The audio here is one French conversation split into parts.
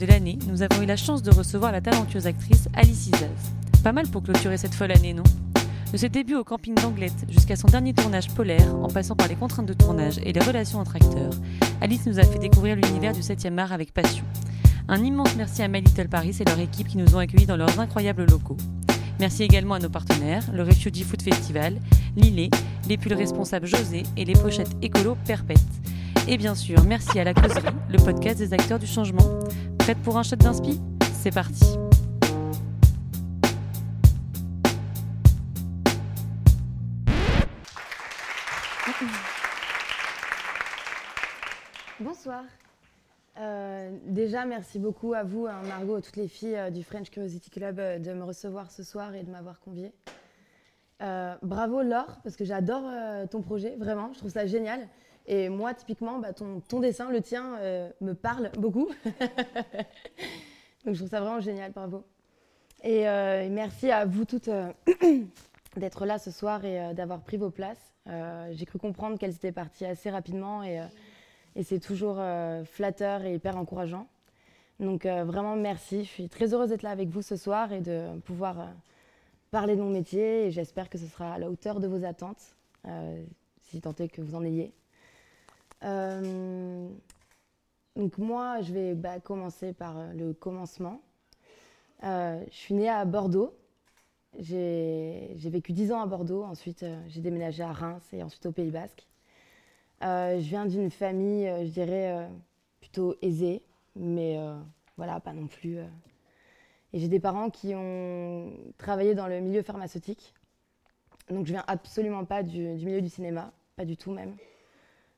de l'année, nous avons eu la chance de recevoir la talentueuse actrice Alice Isaz. Pas mal pour clôturer cette folle année, non? De ses débuts au camping d'Anglette jusqu'à son dernier tournage polaire, en passant par les contraintes de tournage et les relations entre acteurs, Alice nous a fait découvrir l'univers du 7e art avec passion. Un immense merci à My Little Paris et leur équipe qui nous ont accueillis dans leurs incroyables locaux. Merci également à nos partenaires, le Refugee Food Festival, Lillet, les pulls responsables José et les pochettes écolo Perpète. Et bien sûr, merci à La Causerie, le podcast des acteurs du changement. Prête pour un shot d'inspi C'est parti Bonsoir. Euh, déjà, merci beaucoup à vous, hein, Margot, à toutes les filles euh, du French Curiosity Club euh, de me recevoir ce soir et de m'avoir conviée. bravo Laure, parce que j'adore ton projet, vraiment, je trouve ça génial. Et moi, typiquement, bah, ton, dessin, le tien, me parle beaucoup. Donc je trouve ça vraiment génial, bravo. Et, merci à vous toutes d'être là ce soir et d'avoir pris vos places. J'ai cru comprendre qu'elles étaient parties assez rapidement et et c'est toujours euh, flatteur et hyper encourageant. Donc euh, vraiment merci. Je suis très heureuse d'être là avec vous ce soir et de pouvoir euh, parler de mon métier. Et j'espère que ce sera à la hauteur de vos attentes, si tant est que vous en ayez. Donc moi, je vais bah, commencer par le commencement. je suis née à Bordeaux. J'ai vécu 10 ans à Bordeaux. Ensuite, j'ai déménagé à Reims et ensuite au Pays Basque. Euh, je viens d'une famille, euh, je dirais, euh, plutôt aisée, mais voilà, pas non plus. Et j'ai des parents qui ont travaillé dans le milieu pharmaceutique. Donc je viens absolument pas du, milieu du cinéma, pas du tout même.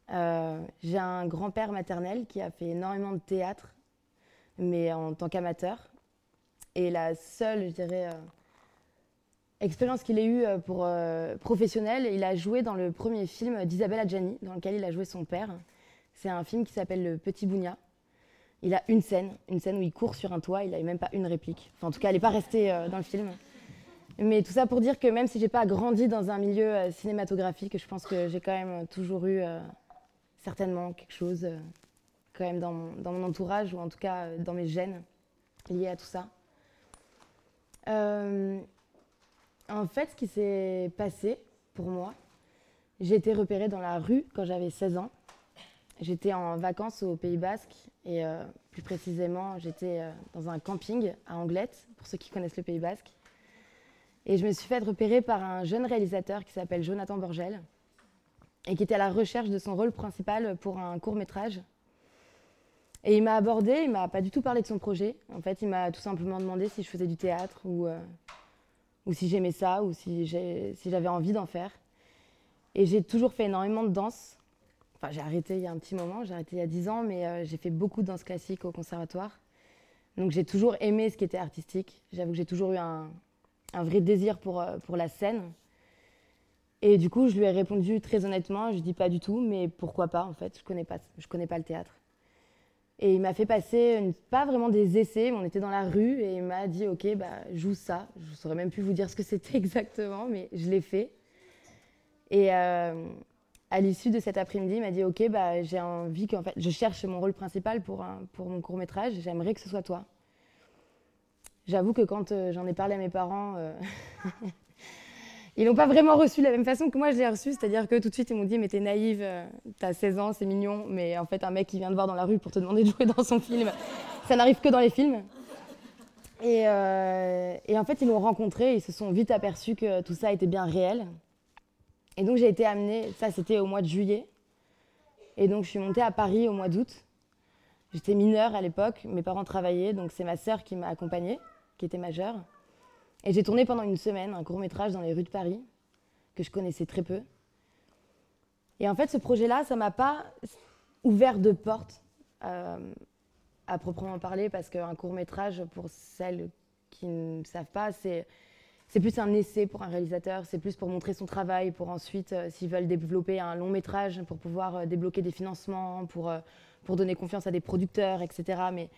J'ai un grand-père maternel qui a fait énormément de théâtre, mais en tant qu'amateur. Et la seule, dirais, expérience qu'il ait eue euh, pour euh, professionnel, il a joué dans le premier film d'Isabelle Adjani, dans lequel il a joué son père. C'est un film qui s'appelle Le Petit Bougna. Il a une scène, une scène où il court sur un toit, il n'a même pas une réplique. Enfin, en tout cas, elle n'est pas restée euh, dans le film. Mais tout ça pour dire que même si j'ai pas grandi dans un milieu cinématographique, je pense que j'ai quand même toujours eu certainement quelque chose quand même dans mon, entourage ou en tout cas dans mes gènes liés à tout ça. En fait, ce qui s'est passé pour moi, j'ai été repérée dans la rue quand j'avais 16 ans. J'étais en vacances au Pays Basque et euh, plus précisément, j'étais euh, dans un camping à Anglette, pour ceux qui connaissent le Pays Basque. Et je me suis fait repérer par un jeune réalisateur qui s'appelle Jonathan Borgel et qui était à la recherche de son rôle principal pour un court métrage. Et il m'a abordé, il m'a pas du tout parlé de son projet. En fait, il m'a tout simplement demandé si je faisais du théâtre ou euh, ou si j'aimais ça, ou si j'avais envie d'en faire. Et j'ai toujours fait énormément de danse. Enfin, j'ai arrêté il y a un petit moment, j'ai arrêté il y a 10 ans, mais euh, j'ai fait beaucoup de danse classique au conservatoire. Donc j'ai toujours aimé ce qui était artistique. J'avoue que j'ai toujours eu un, un, vrai désir pour, euh, pour la scène. Et du coup, je lui ai répondu très honnêtement, je dis pas du tout, mais pourquoi pas en fait, je connais pas, je connais pas le théâtre. Et il m'a fait passer, pas vraiment des essais, mais on était dans la rue et il m'a dit Ok, bah, joue ça. Je ne saurais même plus vous dire ce que c'était exactement, mais je l'ai fait. Et euh, à l'issue de cet après-midi, il m'a dit Ok, bah, j'ai envie qu'en fait, je cherche mon rôle principal pour, pour mon court-métrage, j'aimerais que ce soit toi. J'avoue que quand euh, j'en ai parlé à mes parents, euh, ils n'ont pas vraiment reçu de la même façon que moi je l'ai reçu, c'est-à-dire que tout de suite ils m'ont dit mais t'es naïve, euh, t'as 16 ans, c'est mignon, mais en fait un mec qui vient te voir dans la rue pour te demander de jouer dans son film, ça n'arrive que dans les films. Et, euh, et en fait ils l'ont rencontré, ils se sont vite aperçus que tout ça était bien réel. Et donc j'ai été amenée, ça c'était au mois de juillet, et donc je suis montée à Paris au mois d'août. J'étais mineure à l'époque, mes parents travaillaient, donc c'est ma sœur qui m'a accompagnée, qui était majeure. Et j'ai tourné pendant une semaine un court métrage dans les rues de Paris, que je connaissais très peu. Et en fait, ce projet-là, ça m'a pas ouvert de porte euh, à proprement parler, parce qu'un court métrage, pour celles qui ne savent pas, c'est c'est plus un essai pour un réalisateur, c'est plus pour montrer son travail, pour ensuite, euh, s'ils veulent développer un long métrage, pour pouvoir euh, débloquer des financements, pour, pour donner confiance à des producteurs, etc. Mais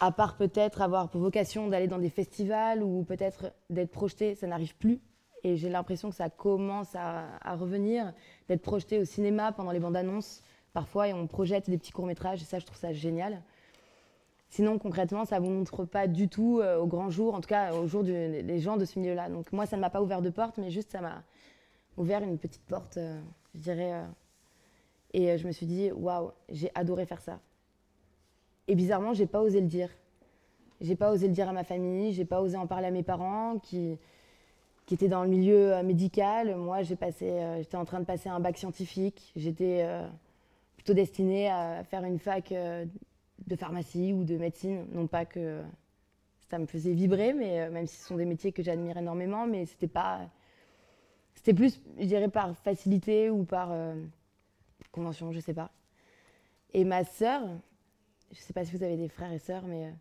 à part peut-être avoir pour vocation d'aller dans des festivals ou peut-être d'être projeté, ça n'arrive plus. Et j'ai l'impression que ça commence à, revenir, d'être projeté au cinéma pendant les bandes annonces parfois, et on projette des petits courts-métrages, et ça, je trouve ça génial. Sinon, concrètement, ça vous montre pas du tout au grand jour, en tout cas au jour des gens de ce milieu-là. Donc moi, ça ne m'a pas ouvert de porte, mais juste ça m'a ouvert une petite porte, je dirais. et je me suis dit, waouh, j'ai adoré faire ça. Et bizarrement, j'ai pas osé le dire. J'ai pas osé le dire à ma famille, j'ai pas osé en parler à mes parents qui, étaient dans le milieu euh, médical. Moi, euh, j'étais en train de passer un bac scientifique. J'étais euh, plutôt destinée à faire une fac de pharmacie ou de médecine. Non pas que ça me faisait vibrer, mais même si ce sont des métiers que j'admire énormément, mais c'était pas, c'était plus, je dirais, par facilité ou par convention, je sais pas. Et ma sœur, je sais pas si vous avez des frères et sœurs, mais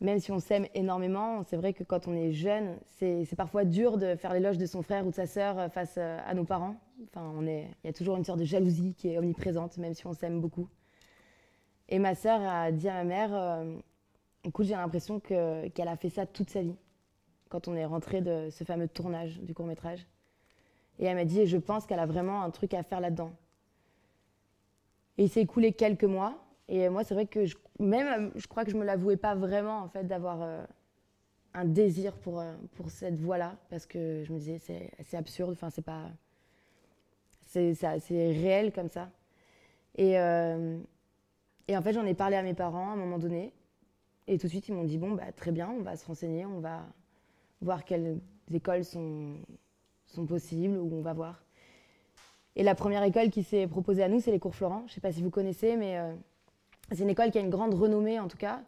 même si on s'aime énormément, c'est vrai que quand on est jeune, c'est parfois dur de faire l'éloge de son frère ou de sa sœur euh, face euh, à nos parents. Enfin, il y a toujours une sorte de jalousie qui est omniprésente, même si on s'aime beaucoup. Et ma sœur a dit à ma mère, euh, écoute, j'ai l'impression qu'elle a fait ça toute sa vie, quand on est rentré de ce fameux tournage du court métrage. Et elle m'a dit, je pense qu'elle a vraiment un truc à faire là-dedans. Et il s'est écoulé quelques mois, et moi, c'est vrai que je, même, je crois que je me l'avouais pas vraiment, en fait, d'avoir euh, un désir pour, euh, pour cette voie-là, parce que je me disais, c'est absurde, enfin, c'est pas. C'est réel comme ça. Et, euh, et en fait, j'en ai parlé à mes parents à un moment donné, et tout de suite, ils m'ont dit, bon, bah, très bien, on va se renseigner, on va voir quelles écoles sont, sont possibles, ou on va voir. Et la première école qui s'est proposée à nous, c'est les cours Florent. Je ne sais pas si vous connaissez, mais c'est une école qui a une grande renommée, en tout cas,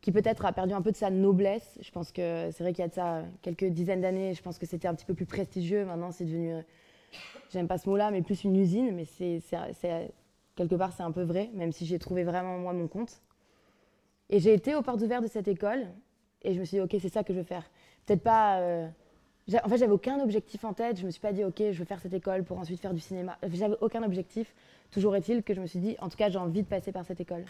qui peut-être a perdu un peu de sa noblesse. Je pense que c'est vrai qu'il y a de ça quelques dizaines d'années, je pense que c'était un petit peu plus prestigieux. Maintenant, c'est devenu, euh, j'aime pas ce mot-là, mais plus une usine. Mais quelque part, c'est un peu vrai, même si j'ai trouvé vraiment, moi, mon compte. Et j'ai été aux portes ouvertes de cette école, et je me suis dit, OK, c'est ça que je veux faire. Peut-être pas. Euh, en fait, j'avais aucun objectif en tête. Je me suis pas dit, OK, je veux faire cette école pour ensuite faire du cinéma. J'avais aucun objectif. Toujours est-il que je me suis dit, en tout cas, j'ai envie de passer par cette école.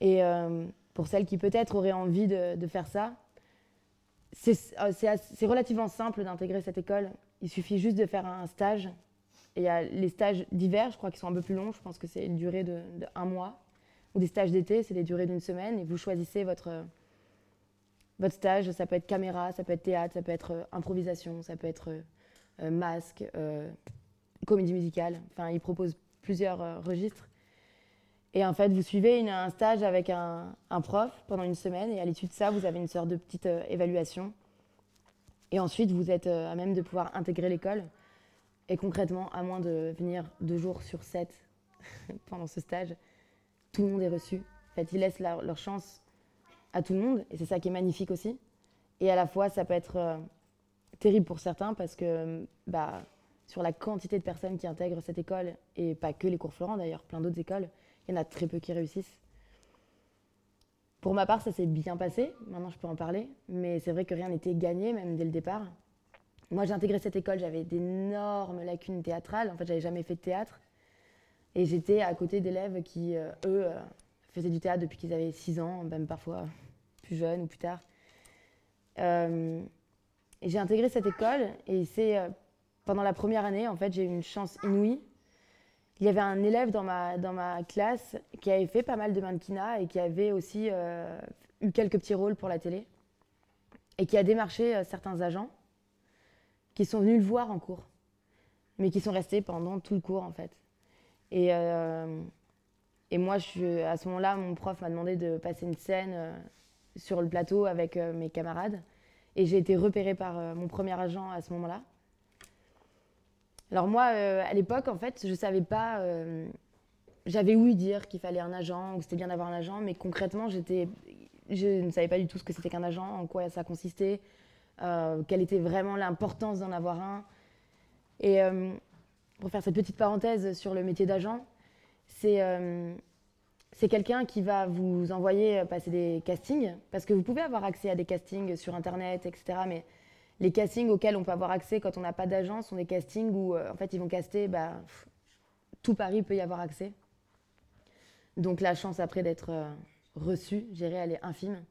Et euh, pour celles qui peut-être auraient envie de, faire ça, euh, c'est relativement simple d'intégrer cette école. Il suffit juste de faire un stage. Et il y a les stages d'hiver, je crois qu'ils sont un peu plus longs. Je pense que c'est une durée de, mois. Ou des stages d'été, c'est des durées d'une semaine. Et vous choisissez votre, votre stage. Ça peut être caméra, ça peut être théâtre, ça peut être euh, improvisation, ça peut être masque, comédie musicale. Enfin, il propose plusieurs euh, registres. Et en fait, vous suivez un stage avec un, prof pendant une semaine, et à l'issue de ça, vous avez une sorte de petite euh, évaluation. Et ensuite, vous êtes euh, à même de pouvoir intégrer l'école. Et concrètement, à moins de venir deux jours sur sept pendant ce stage, tout le monde est reçu. En fait, ils laissent leur chance à tout le monde, et c'est ça qui est magnifique aussi. Et à la fois, ça peut être terrible pour certains parce que bah, sur la quantité de personnes qui intègrent cette école, et pas que les cours Florent d'ailleurs, plein d'autres écoles, il y en a très peu qui réussissent. Pour ma part, ça s'est bien passé, maintenant je peux en parler, mais c'est vrai que rien n'était gagné, même dès le départ. Moi, j'ai intégré cette école, j'avais d'énormes lacunes théâtrales, en fait, j'avais jamais fait de théâtre. Et j'étais à côté d'élèves qui, euh, eux, euh, faisaient du théâtre depuis qu'ils avaient 6 ans, même parfois plus jeunes ou plus tard. Euh, j'ai intégré cette école, et c'est pendant la première année, en fait, j'ai eu une chance inouïe. Il y avait un élève dans ma, dans ma classe qui avait fait pas mal de mannequinat et qui avait aussi euh, eu quelques petits rôles pour la télé et qui a démarché euh, certains agents qui sont venus le voir en cours, mais qui sont restés pendant tout le cours en fait. Et, euh, et moi, je, à ce moment-là, mon prof m'a demandé de passer une scène sur le plateau avec mes camarades et j'ai été repérée par mon premier agent à ce moment-là. Alors moi, euh, à l'époque, en fait, je savais pas. Euh, j'avais ouï dire qu'il fallait un agent, ou que c'était bien d'avoir un agent, mais concrètement, je ne savais pas du tout ce que c'était qu'un agent, en quoi ça consistait, euh, quelle était vraiment l'importance d'en avoir un. Et pour faire cette petite parenthèse sur le métier d'agent, c'est c'est quelqu'un qui va vous envoyer passer des castings, parce que vous pouvez avoir accès à des castings sur Internet, etc. Mais les castings auxquels on peut avoir accès quand on n'a pas d'agent sont des castings où euh, en fait ils vont caster bah, tout Paris peut y avoir accès. Donc la chance après d'être euh, reçu, j'irai, elle est infime.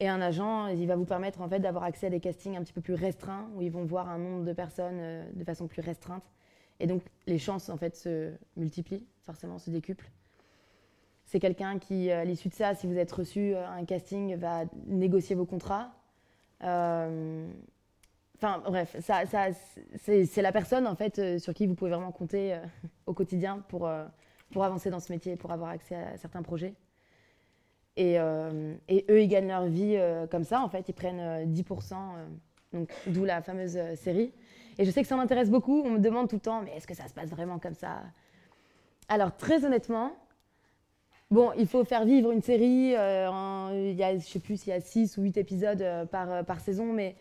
Et un agent, il va vous permettre en fait d'avoir accès à des castings un petit peu plus restreints où ils vont voir un nombre de personnes euh, de façon plus restreinte. Et donc les chances en fait se multiplient, forcément se décuplent. C'est quelqu'un qui, à l'issue de ça, si vous êtes reçu à un casting, va négocier vos contrats. Enfin, bref, ça, ça, c'est la personne en fait sur qui vous pouvez vraiment compter au quotidien pour, pour avancer dans ce métier, pour avoir accès à certains projets. Et, et eux, ils gagnent leur vie comme ça, en fait, ils prennent 10%, donc d'où la fameuse série. Et je sais que ça m'intéresse beaucoup. On me demande tout le temps, mais est-ce que ça se passe vraiment comme ça? Alors, très honnêtement, bon, il faut faire vivre une série. Euh, il y a, je sais plus s'il y a 6 ou 8 épisodes euh, par, euh, par saison, mais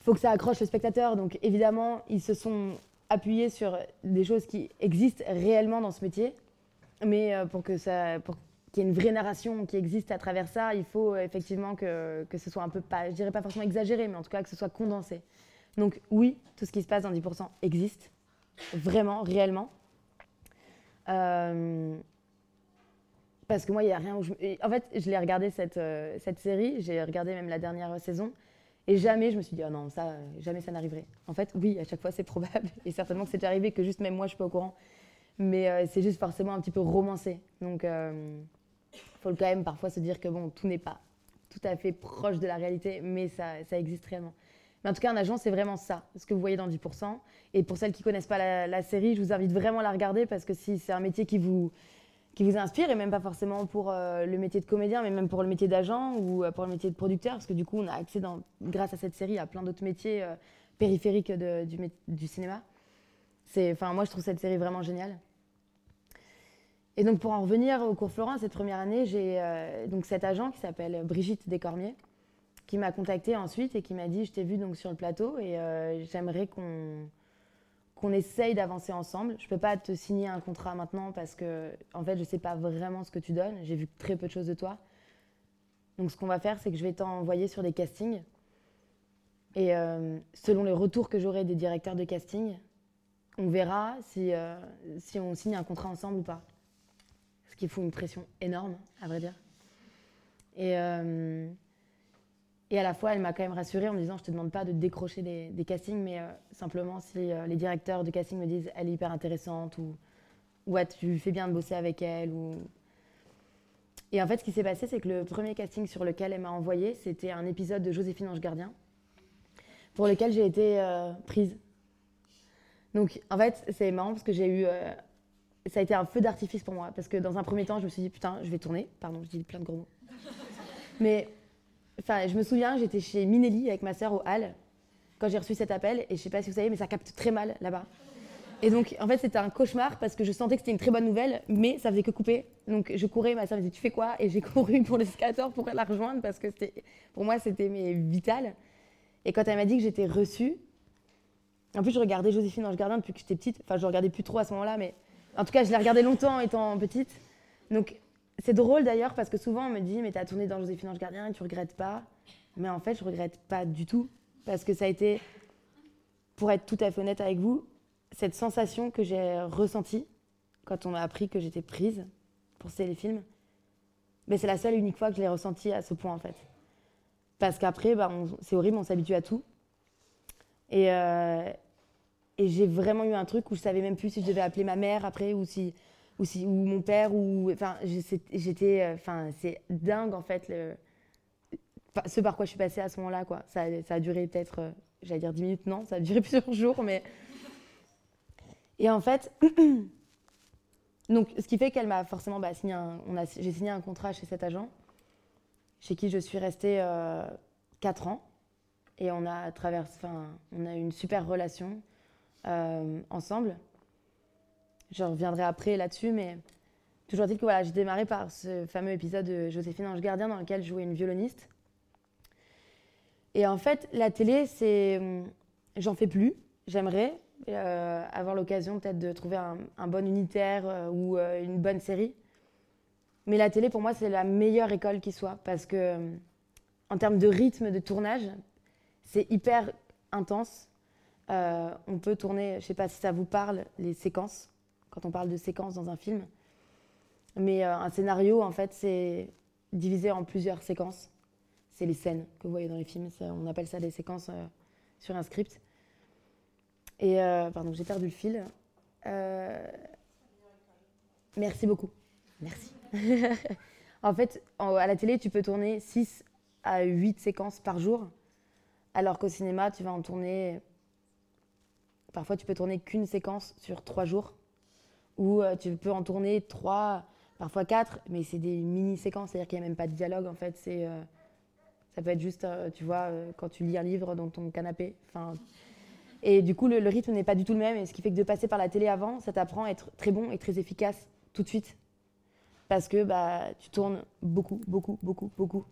il faut que ça accroche le spectateur. Donc, évidemment, ils se sont appuyés sur des choses qui existent réellement dans ce métier. Mais pour. Pour qu'il y ait une vraie narration qui existe à travers ça, il faut effectivement que, que ce soit un peu, pas, je dirais pas forcément exagéré, mais en tout cas que ce soit condensé. Donc oui, tout ce qui se passe dans 10% existe, vraiment, réellement. Euh, parce que moi, il n'y a rien où je... En fait, je l'ai regardé cette, euh, cette série, j'ai regardé même la dernière saison, et jamais je me suis dit, oh non, ça, jamais ça n'arriverait. En fait, oui, à chaque fois, c'est probable, et certainement que c'est arrivé, que juste même moi, je suis pas au courant. Mais euh, c'est juste forcément un petit peu romancé. Donc, il faut quand même parfois se dire que bon, tout n'est pas tout à fait proche de la réalité, mais ça, ça existe réellement. Mais en tout cas, un agent, c'est vraiment ça, ce que vous voyez dans 10%. Et pour celles qui ne connaissent pas la, série, je vous invite vraiment à la regarder parce que si c'est un métier qui vous, qui vous inspire, et même pas forcément pour euh, le métier de comédien, mais même pour le métier d'agent ou euh, pour le métier de producteur, parce que du coup, on a accès, grâce à cette série, à plein d'autres métiers euh, périphériques du, cinéma. Moi, je trouve cette série vraiment géniale. Et donc, pour en revenir au cours Florent, cette première année, j'ai donc cet agent qui s'appelle Brigitte Descormiers, qui m'a contacté ensuite et qui m'a dit Je t'ai vu donc sur le plateau et j'aimerais qu'on qu'on essaye d'avancer ensemble. Je ne peux pas te signer un contrat maintenant parce que, en fait, je ne sais pas vraiment ce que tu donnes. J'ai vu très peu de choses de toi. Donc, ce qu'on va faire, c'est que je vais t'envoyer sur des castings. Et euh, selon les retours que j'aurai des directeurs de casting, on verra si, euh, si on signe un contrat ensemble ou pas. Ce qui fout une pression énorme, à vrai dire. Et. Et à la fois, elle m'a quand même rassurée en me disant, je te demande pas de décrocher des, castings, mais euh, simplement si euh, les directeurs de casting me disent, elle est hyper intéressante ou ouais, tu fais bien de bosser avec elle. Et en fait, ce qui s'est passé, c'est que le premier casting sur lequel elle m'a envoyé, c'était un épisode de Joséphine Ange Gardien, pour lequel j'ai été euh, prise. Donc, en fait, c'est marrant parce que j'ai eu. ça a été un feu d'artifice pour moi, parce que dans un premier temps, je me suis dit, putain, je vais tourner. Pardon, je dis plein de gros mots. Mais Enfin, je me souviens, j'étais chez Minelli avec ma sœur au Hall quand j'ai reçu cet appel et je sais pas si vous savez, mais ça capte très mal là-bas. Et donc, en fait, c'était un cauchemar parce que je sentais que c'était une très bonne nouvelle, mais ça faisait que couper. Donc, je courais, ma sœur me disait Tu fais quoi? Et j'ai couru pour l'escalator pour la rejoindre parce que pour moi, c'était vital. Et quand elle m'a dit que j'étais reçue, en plus, je regardais Joséphine Ange Gardien depuis que j'étais petite. Enfin, je regardais plus trop à ce moment-là, mais en tout cas, je l'ai regardé longtemps étant petite. Donc, c'est drôle d'ailleurs parce que souvent on me dit mais t'as tourné dans Joséphine Ange Gardien et tu regrettes pas. Mais en fait je regrette pas du tout parce que ça a été, pour être tout à fait honnête avec vous, cette sensation que j'ai ressentie quand on m'a appris que j'étais prise pour ces films. Mais c'est la seule unique fois que je l'ai ressentie à ce point en fait. Parce qu'après, bah, c'est horrible, on s'habitue à tout. Et, euh, et j'ai vraiment eu un truc où je savais même plus si je devais appeler ma mère après ou si ou, si, ou mon père, ou enfin, j'étais, euh, enfin, c'est dingue en fait le, ce par quoi je suis passée à ce moment-là, quoi. Ça, ça a duré peut-être, euh, j'allais dire 10 minutes, non, ça a duré plusieurs jours, mais. Et en fait, donc, ce qui fait qu'elle m'a forcément bah, signé un, on a, j'ai signé un contrat chez cet agent, chez qui je suis restée euh, 4 ans, et on a traversé, enfin, on a eu une super relation euh, ensemble. Je reviendrai après là-dessus, mais toujours dit que voilà, j'ai démarré par ce fameux épisode de Joséphine Ange Gardien dans lequel je jouais une violoniste. Et en fait, la télé, c'est, hum, j'en fais plus. J'aimerais euh, avoir l'occasion peut-être de trouver un, bon unitaire euh, ou euh, une bonne série. Mais la télé, pour moi, c'est la meilleure école qui soit parce que, hum, en termes de rythme de tournage, c'est hyper intense. on peut tourner, je ne sais pas si ça vous parle, les séquences quand on parle de séquences dans un film. Mais euh, un scénario, en fait, c'est divisé en plusieurs séquences. C'est les scènes que vous voyez dans les films. On appelle ça des séquences euh, sur un script. Et, euh, pardon, j'ai perdu le fil. merci beaucoup. Merci. en fait, à la télé, tu peux tourner 6 à 8 séquences par jour, alors qu'au cinéma, tu vas en tourner. Parfois, tu peux tourner qu'une séquence sur 3 jours, ou euh, tu peux en tourner 3, parfois 4, mais c'est des mini-séquences, c'est-à-dire qu'il n'y a même pas de dialogue en fait. Euh, ça peut être juste, euh, tu vois, quand tu lis un livre dans ton canapé. Et du coup, le, rythme n'est pas du tout le même. Et ce qui fait que de passer par la télé avant, ça t'apprend à être très bon et très efficace tout de suite. Parce que bah, tu tournes beaucoup, beaucoup, beaucoup, beaucoup.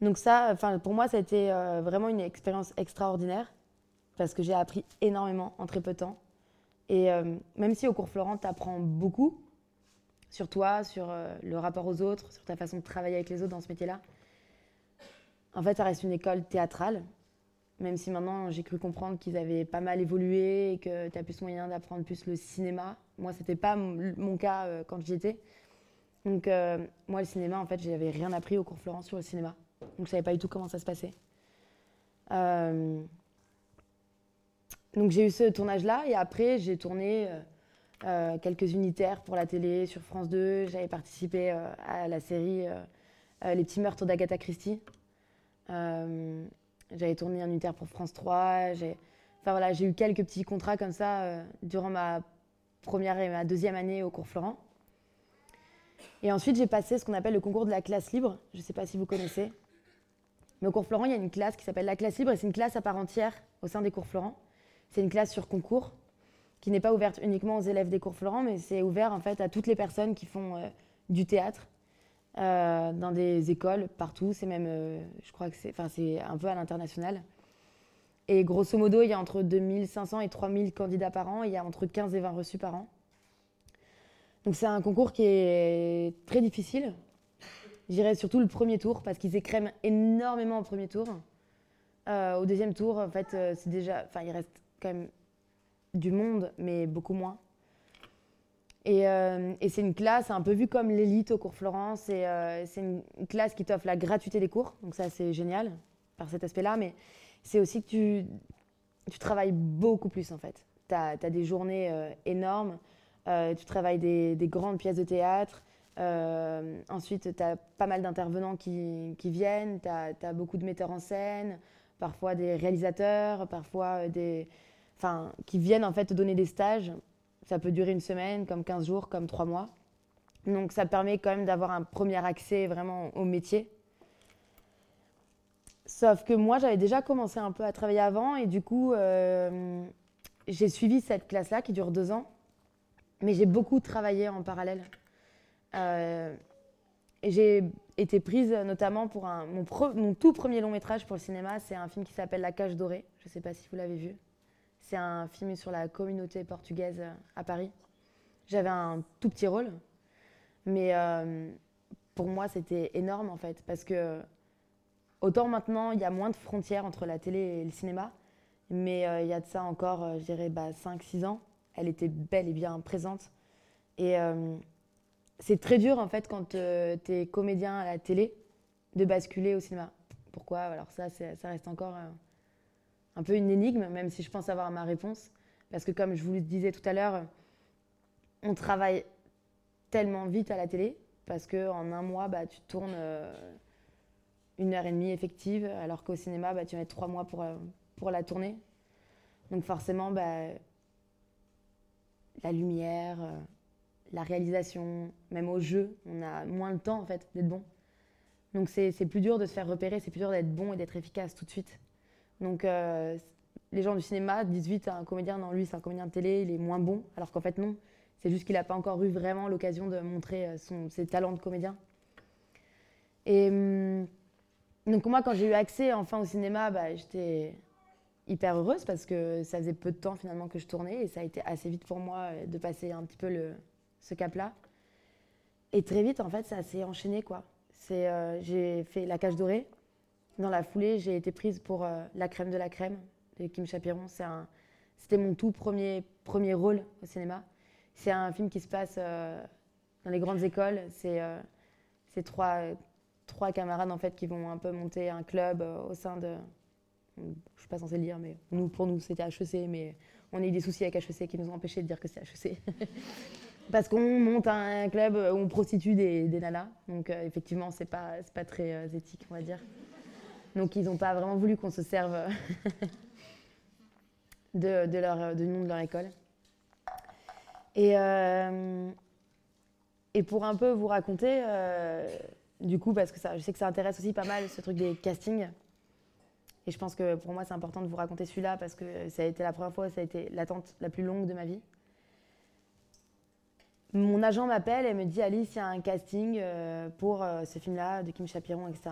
Donc ça, pour moi, ça a été vraiment une expérience extraordinaire. Parce que j'ai appris énormément en très peu de temps. Et euh, même si au cours Florent, tu apprends beaucoup sur toi, sur euh, le rapport aux autres, sur ta façon de travailler avec les autres dans ce métier-là, en fait, ça reste une école théâtrale même si maintenant j'ai cru comprendre qu'ils avaient pas mal évolué et que tu as plus moyen d'apprendre plus le cinéma. Moi, c'était pas mon cas euh, quand j'y étais. Donc, moi, le cinéma, en fait, j'avais rien appris au cours Florence sur le cinéma. Donc, je savais pas du tout comment ça se passait. Euh, donc, j'ai eu ce tournage-là et après, j'ai tourné quelques unitaires pour la télé sur France 2. J'avais participé à la série Les petits meurtres d'Agatha Christie. J'avais tourné un unitaire pour France 3. J'ai enfin, voilà, eu quelques petits contrats comme ça euh, durant ma première et ma deuxième année au cours Florent. Et ensuite, j'ai passé ce qu'on appelle le concours de la classe libre. Je ne sais pas si vous connaissez. Mais au cours Florent, il y a une classe qui s'appelle la classe libre et c'est une classe à part entière au sein des cours Florent. C'est une classe sur concours qui n'est pas ouverte uniquement aux élèves des cours Florent, mais c'est ouvert en fait à toutes les personnes qui font euh, du théâtre, euh, dans des écoles partout. C'est même, euh, je crois que c'est, enfin, c'est un peu à l'international. Et grosso modo, il y a entre 2500 et 3000 candidats par an. il y a entre 15 et 20 reçus par an. Donc c'est un concours qui est très difficile. J'irais surtout le premier tour parce qu'ils écrèment énormément au premier tour. Au deuxième tour, en fait, c'est déjà, enfin, il reste quand même du monde, mais beaucoup moins. Euh, et, c'est une classe un peu vue comme l'élite au cours Florence. Et euh, c'est une classe qui t'offre la gratuité des cours. Donc ça, c'est génial par cet aspect-là. Mais c'est aussi que tu, travailles beaucoup plus en fait. Tu as, des journées euh, énormes. tu travailles des, des, grandes pièces de théâtre. ensuite, tu as pas mal d'intervenants qui, qui, viennent. Tu as, beaucoup de metteurs en scène, parfois des réalisateurs, parfois des... Enfin, qui viennent en fait te donner des stages ça peut durer une semaine, comme 15 jours, comme 3 mois. Donc ça permet quand même d'avoir un premier accès vraiment au métier. Sauf que moi, j'avais déjà commencé un peu à travailler avant et du coup, euh, j'ai suivi cette classe-là qui dure deux ans. Mais j'ai beaucoup travaillé en parallèle. Euh, et j'ai été prise notamment pour mon, tout premier long métrage pour le cinéma. C'est un film qui s'appelle La Cage Dorée. Je ne sais pas si vous l'avez vu. C'est un film sur la communauté portugaise à Paris. J'avais un tout petit rôle, mais euh, pour moi c'était énorme en fait, parce que autant maintenant il y a moins de frontières entre la télé et le cinéma, mais euh, il y a de ça encore, euh, je dirais, bah, 5-6 ans, elle était belle et bien présente. C'est très dur en fait quand tu es comédien à la télé de basculer au cinéma. Pourquoi? Alors ça, ça reste encore un peu une énigme, même si je pense avoir ma réponse. Parce que comme je vous le disais tout à l'heure, on travaille tellement vite à la télé, parce qu'en un mois, bah, tu tournes euh, une heure et demie effective, alors qu'au cinéma, bah, tu mets trois mois pour, euh, pour la tourner. Donc forcément, bah, la lumière, euh, la réalisation, même au jeu, on a moins le temps en fait d'être bon. Donc c'est plus dur de se faire repérer, c'est plus dur d'être bon et d'être efficace tout de suite. Donc euh, les gens du cinéma disent vite à un comédien, non, lui c'est un comédien de télé, il est moins bon, alors qu'en fait non. C'est juste qu'il n'a pas encore eu vraiment l'occasion de montrer euh, son, ses talents de comédien. Et hum, donc moi, quand j'ai eu accès enfin au cinéma, bah, j'étais hyper heureuse parce que ça faisait peu de temps finalement que je tournais et ça a été assez vite pour moi euh, de passer un petit peu le, ce cap-là. Et très vite, en fait, ça s'est enchaîné quoi. j'ai fait La Cage Dorée, dans la foulée, j'ai été prise pour euh, La crème de la crème de Kim Chapiron. C'était mon tout premier, premier rôle au cinéma. C'est un film qui se passe euh, dans les grandes écoles. C'est euh, trois, trois camarades en fait, qui vont un peu monter un club au sein de. Je ne suis pas censée le dire, mais nous, pour nous, c'était HEC, mais on a eu des soucis avec HEC qui nous ont empêchés de dire que c'est HEC. parce qu'on monte un club où on prostitue des, des nanas. Donc effectivement, c'est pas, pas très éthique, on va dire. Donc ils n'ont pas vraiment voulu qu'on se serve de, de, leur, de nom de leur école. Et, et pour un peu vous raconter, du coup, parce que ça, je sais que ça intéresse aussi pas mal ce truc des castings. Et je pense que pour moi, c'est important de vous raconter celui-là parce que ça a été la première fois, ça a été l'attente la plus longue de ma vie. Mon agent m'appelle et me dit Alice, il y a un casting euh, pour euh, ce film-là de Kim Chapiron, etc.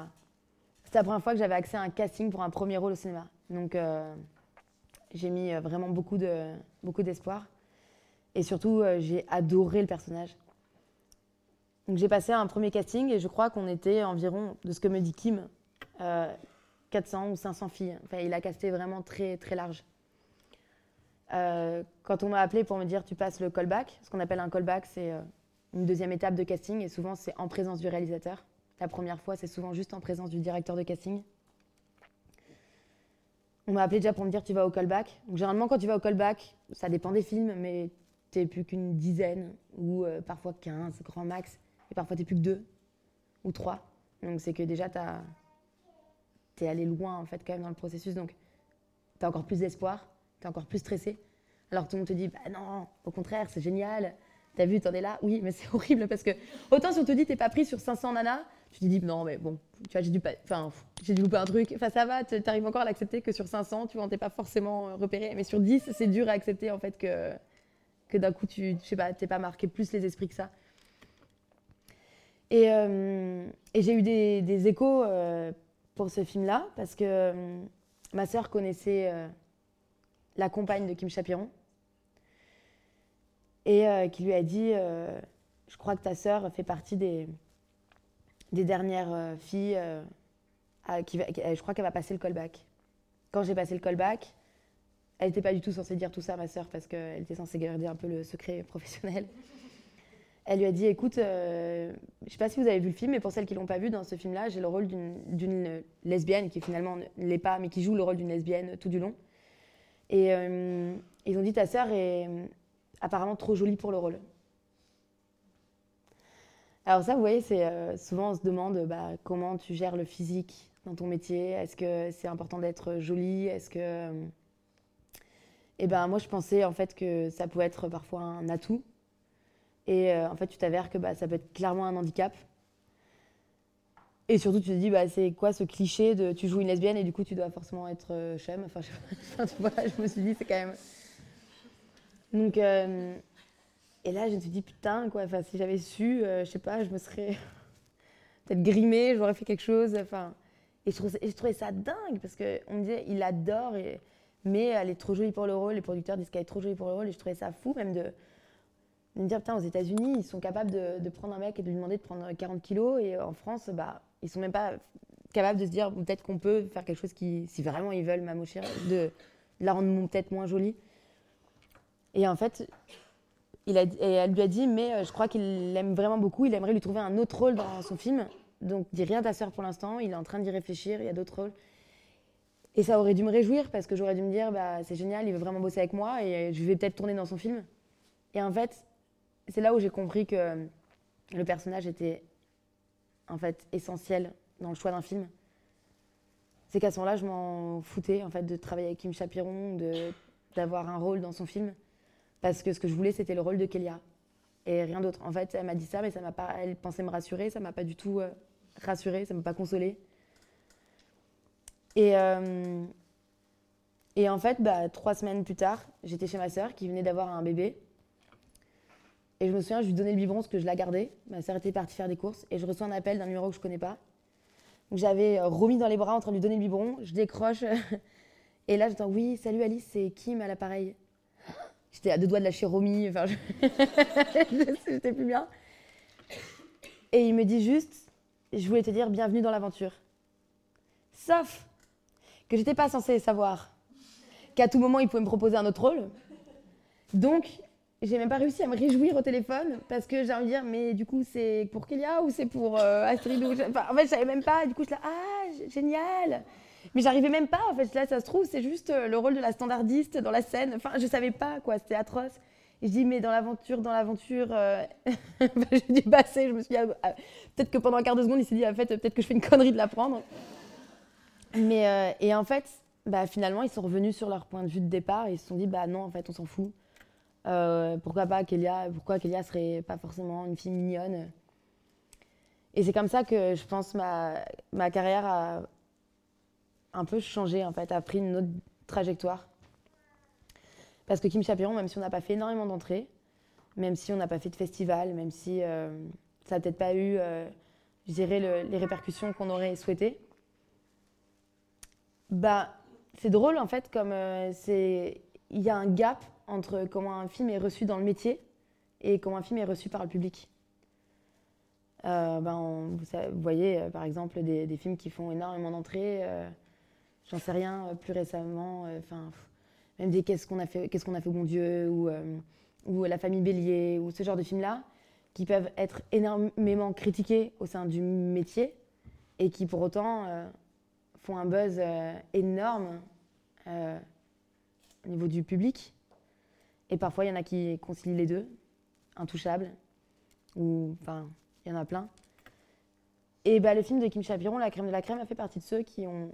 C'était la première fois que j'avais accès à un casting pour un premier rôle au cinéma. Donc euh, j'ai mis vraiment beaucoup d'espoir. De, beaucoup et surtout, j'ai adoré le personnage. Donc j'ai passé un premier casting et je crois qu'on était environ, de ce que me dit Kim, 400 ou 500 filles. Enfin, il a casté vraiment très, très large. Euh, quand on m'a appelé pour me dire tu passes le callback, ce qu'on appelle un callback, c'est euh, une deuxième étape de casting et souvent c'est en présence du réalisateur. La première fois, c'est souvent juste en présence du directeur de casting. On m'a appelé déjà pour me dire tu vas au callback. Donc, généralement, quand tu vas au callback, ça dépend des films, mais tu n'es plus qu'une dizaine ou euh, parfois 15, grand max. Et parfois tu n'es plus que deux ou trois. Donc c'est que déjà tu as tu es allé loin en fait quand même dans le processus, donc tu as encore plus d'espoir, tu es encore plus stressé. Alors tout le monde te dit, bah non, au contraire, c'est génial, t'as vu, t'en es là. Oui, mais c'est horrible parce que autant si on te dit t'es pas pris sur 500 nanas, tu te dis non, mais bon, tu vois, j'ai dû, enfin, j'ai dû louper un truc. Enfin, ça va, t'arrives encore à l'accepter que sur 500, tu vois, t'es pas forcément euh, repéré. Mais sur 10, c'est dur à accepter en fait que, que d'un coup, tu, sais pas, t'es pas marqué plus les esprits que ça. Et, euh, et j'ai eu des, des échos euh, pour ce film-là, parce que ma sœur connaissait la compagne de Kim Chapiron, et euh, qui lui a dit Je crois que ta sœur fait partie des, des dernières filles, qui je crois qu'elle va passer le callback. Quand j'ai passé le callback, elle n'était pas du tout censée dire tout ça, ma sœur, parce qu'elle était censée garder un peu le secret professionnel elle lui a dit écoute, euh, je ne sais pas si vous avez vu le film, mais pour celles qui l'ont pas vu, dans ce film-là, j'ai le rôle d'une lesbienne qui finalement ne l'est pas, mais qui joue le rôle d'une lesbienne tout du long. Et euh, ils ont dit ta sœur est euh, apparemment trop jolie pour le rôle. Alors ça, vous voyez, c'est souvent on se demande bah, comment tu gères le physique dans ton métier. Est-ce que c'est important d'être jolie? Est-ce que eh ben moi je pensais en fait que ça pouvait être parfois un atout et euh, en fait, tu t'avères que bah, ça peut être clairement un handicap. Et surtout, tu te dis, bah, c'est quoi ce cliché de tu joues une lesbienne et du coup, tu dois forcément être euh, Enfin, je, voilà, je me suis dit, c'est quand même. Donc, euh, et là, je me suis dit, putain, quoi, si j'avais su, je sais pas, je me serais peut-être grimée, j'aurais fait quelque chose. Enfin, et je, trouvais, ça dingue parce qu'on me disait, il adore, mais elle est trop jolie pour le rôle. Les producteurs disent qu'elle est trop jolie pour le rôle et je trouvais ça fou, même de me dire, putain, aux États-Unis, ils sont capables de, prendre un mec et de lui demander de prendre 40 kilos. Et en France, bah, ils sont même pas capables de se dire, peut-être qu'on peut faire quelque chose qui, si vraiment ils veulent m'amocher, de, la rendre peut-être moins jolie. Et en fait, elle lui a dit, mais euh, je crois qu'il l'aime vraiment beaucoup, il aimerait lui trouver un autre rôle dans son film. Donc, dis rien à ta sœur pour l'instant, il est en train d'y réfléchir, il y a d'autres rôles. Et ça aurait dû me réjouir parce que j'aurais dû me dire, bah, c'est génial, il veut vraiment bosser avec moi et je vais peut-être tourner dans son film. Et en fait, c'est là où j'ai compris que le personnage était en fait essentiel dans le choix d'un film. C'est qu'à ce moment-là, je m'en foutais en fait de travailler avec Kim Chapiron, de d'avoir un rôle dans son film, parce que ce que je voulais, c'était le rôle de Kélia et rien d'autre. En fait, elle m'a dit ça, mais ça m'a pas. Elle pensait me rassurer, ça m'a pas du tout euh, rassurée, ça m'a pas consolée. Et euh, et en fait, bah, trois semaines plus tard, j'étais chez ma sœur qui venait d'avoir un bébé et je me souviens, je lui donnais le biberon parce que je la gardais. Ma sœur était partie faire des courses et je reçois un appel d'un numéro que je connais pas. Donc j'avais euh, remis dans les bras en train de lui donner le biberon. Je décroche. et là, j'entends Oui, salut Alice, c'est Kim à l'appareil. J'étais à deux doigts de lâcher Romy. Enfin, je... j'étais plus bien. Et il me dit juste Je voulais te dire bienvenue dans l'aventure. Sauf que j'étais pas censée savoir qu'à tout moment il pouvait me proposer un autre rôle. Donc j'ai même pas réussi à me réjouir au téléphone parce que j'ai envie de dire, mais du coup, c'est pour Kélia ou c'est pour euh, Astrid enfin, En fait, je savais même pas. Du coup, je là, ah, génial Mais j'arrivais même pas. En fait, là, ça se trouve, c'est juste euh, le rôle de la standardiste dans la scène. Enfin, je savais pas, quoi. C'était atroce. je dis, mais dans l'aventure, dans l'aventure, euh, j'ai dû passer. Je me suis dit, ah, peut-être que pendant un quart de seconde, il s'est dit, en fait, peut-être que je fais une connerie de l'apprendre. Mais, euh, et en fait, bah, finalement, ils sont revenus sur leur point de vue de départ et ils se sont dit, bah non, en fait, on s'en fout. Euh, pourquoi pas Kélia Pourquoi Kélia serait pas forcément une fille mignonne Et c'est comme ça que je pense ma, ma carrière a un peu changé, en fait, a pris une autre trajectoire. Parce que Kim Chapiron, même si on n'a pas fait énormément d'entrées, même si on n'a pas fait de festival, même si euh, ça n'a peut-être pas eu, euh, je dirais, les répercussions qu'on aurait souhaitées, bah, c'est drôle en fait, comme c'est, il y a un gap entre comment un film est reçu dans le métier et comment un film est reçu par le public. ben, vous, voyez, par exemple, des, films qui font énormément d'entrées. J'en sais rien, plus récemment, même des Qu'est-ce qu'on a fait, qu'est-ce qu'on a fait, bon Dieu, ou, euh, ou La famille Bélier, ou ce genre de films-là, qui peuvent être énormément critiqués au sein du métier et qui pour autant euh, font un buzz euh, énorme au niveau du public. Et parfois, il y en a qui concilient les deux, intouchables, ou enfin, il y en a plein. Et bah, le film de Kim Chapiron, La crème de la crème, a fait partie de ceux qui ont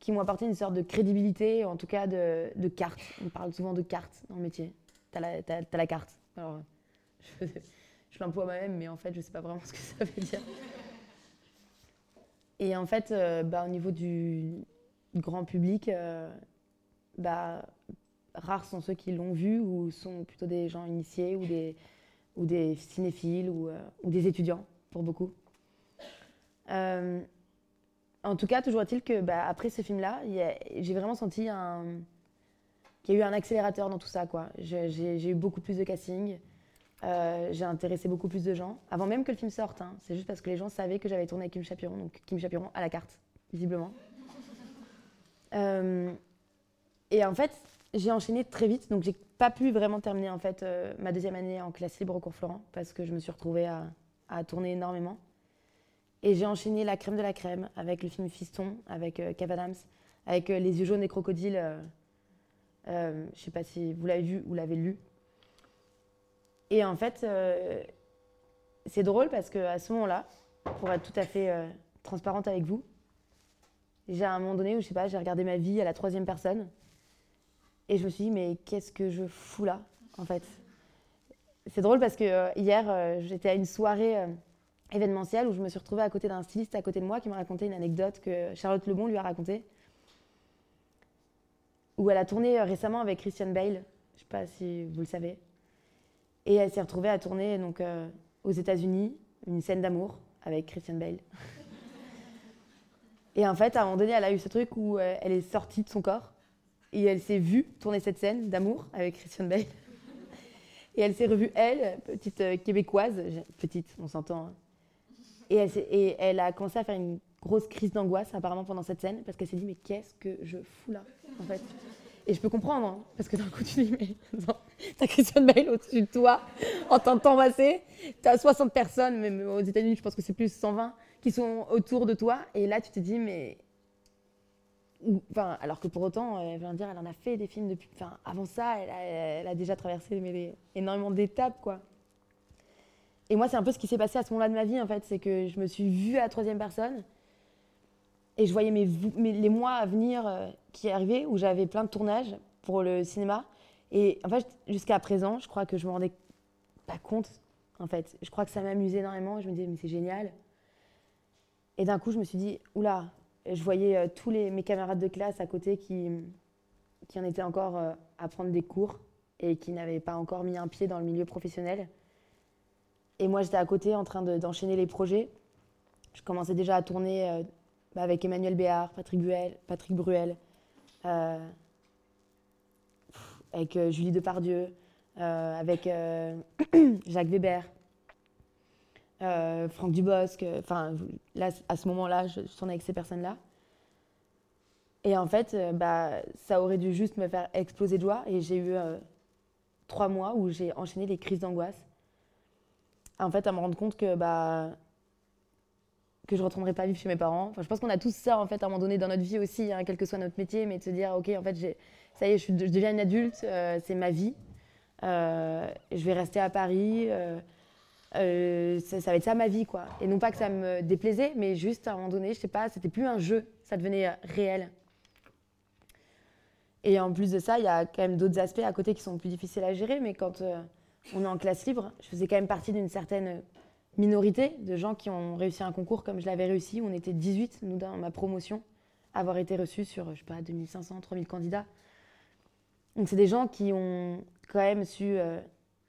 qui m'ont apporté une sorte de crédibilité, en tout cas de, de carte. On parle souvent de carte dans le métier. Tu as, la carte. Alors, je, je l'emploie moi-même, mais en fait, je sais pas vraiment ce que ça veut dire. Et en fait, euh, bah, au niveau du, grand public, euh, bah, rares sont ceux qui l'ont vu ou sont plutôt des gens initiés ou des, ou des cinéphiles ou, euh, ou des étudiants, pour beaucoup. En tout cas, toujours est-il que bah, après ce film-là, j'ai vraiment senti qu'il y a eu un accélérateur dans tout ça. J'ai eu beaucoup plus de casting, euh, j'ai intéressé beaucoup plus de gens, avant même que le film sorte. Hein. C'est juste parce que les gens savaient que j'avais tourné avec Kim Chapiron, donc Kim Chapiron à la carte, visiblement. Et en fait, j'ai enchaîné très vite, donc j'ai pas pu vraiment terminer en fait euh, ma deuxième année en classe libre au cours Florent, parce que je me suis retrouvée à tourner énormément. Et j'ai enchaîné la crème de la crème avec le film Fiston, avec euh, Kev Adams, avec euh, Les yeux jaunes et crocodiles. Euh, je sais pas si vous l'avez vu ou l'avez lu. Et en fait, c'est drôle parce qu'à ce moment-là, pour être tout à fait transparente avec vous, j'ai à un moment donné où je sais pas, j'ai regardé ma vie à la troisième personne et je me suis dit mais qu'est-ce que je fous là en fait? C'est drôle parce que hier j'étais à une soirée événementiel où je me suis retrouvée à côté d'un styliste à côté de moi qui m'a raconté une anecdote que Charlotte Lebon lui a racontée. Où elle a tourné euh, récemment avec Christian Bale, je ne sais pas si vous le savez. Et elle s'est retrouvée à tourner donc, euh, aux États-Unis une scène d'amour avec Christian Bale. et en fait, à un moment donné, elle a eu ce truc où euh, elle est sortie de son corps et elle s'est vue tourner cette scène d'amour avec Christian Bale. et elle s'est revue, elle, petite québécoise, petite, on s'entend, hein, et elle, a commencé à faire une grosse crise d'angoisse apparemment pendant cette scène parce qu'elle s'est dit mais qu'est-ce que je fous là en fait? Et je peux comprendre hein, parce que d'un coup tu dis mais t'as Christian Bale au-dessus de toi en t'entendant passer t'as 60 personnes même aux États-Unis je pense que c'est plus 120 qui sont autour de toi. Et là tu te dis mais alors que pour autant euh, dire elle en a fait des films depuis enfin avant ça elle a, déjà traversé énormément d'étapes quoi et moi, c'est un peu ce qui s'est passé à ce moment-là de ma vie, en fait. C'est que je me suis vue à la troisième personne et je voyais mes, les mois à venir euh, qui arrivaient, où j'avais plein de tournages pour le cinéma. Et en fait, jusqu'à présent, je crois que je me rendais pas compte, en fait. Je crois que ça m'amusait énormément. Je me disais, mais c'est génial. Et d'un coup, je me suis dit, oula, je voyais euh, tous mes camarades de classe à côté qui, en étaient encore euh, à prendre des cours et qui n'avaient pas encore mis un pied dans le milieu professionnel. Et moi, j'étais à côté en train d'enchaîner les projets. Je commençais déjà à tourner euh, bah, avec Emmanuel Béard, Patrick Bruel, avec Julie Depardieu, avec Jacques Weber, Franck Dubosc. Enfin, là, à ce moment-là, je, tournais avec ces personnes-là. Et en fait, bah, ça aurait dû juste me faire exploser de joie. Et j'ai eu trois mois où j'ai enchaîné les crises d'angoisse en fait, à me rendre compte que bah que je ne retournerai pas vivre chez mes parents. Enfin, je pense qu'on a tous ça en fait à un moment donné dans notre vie aussi, hein, quel que soit notre métier, mais de se dire ok en fait ça y est, je, deviens une adulte, euh, c'est ma vie. je vais rester à Paris. Ça, ça, va être ça ma vie, quoi. Et non pas que ça me déplaisait, mais juste à un moment donné, je sais pas, c'était plus un jeu, ça devenait réel. Et en plus de ça, il y a quand même d'autres aspects à côté qui sont plus difficiles à gérer. Mais quand euh, on est en classe libre, je faisais quand même partie d'une certaine minorité de gens qui ont réussi un concours comme je l'avais réussi. On était 18, nous, dans ma promotion, avoir été reçus sur, je sais pas, 2500, 3000 candidats. Donc, c'est des gens qui ont quand même su euh,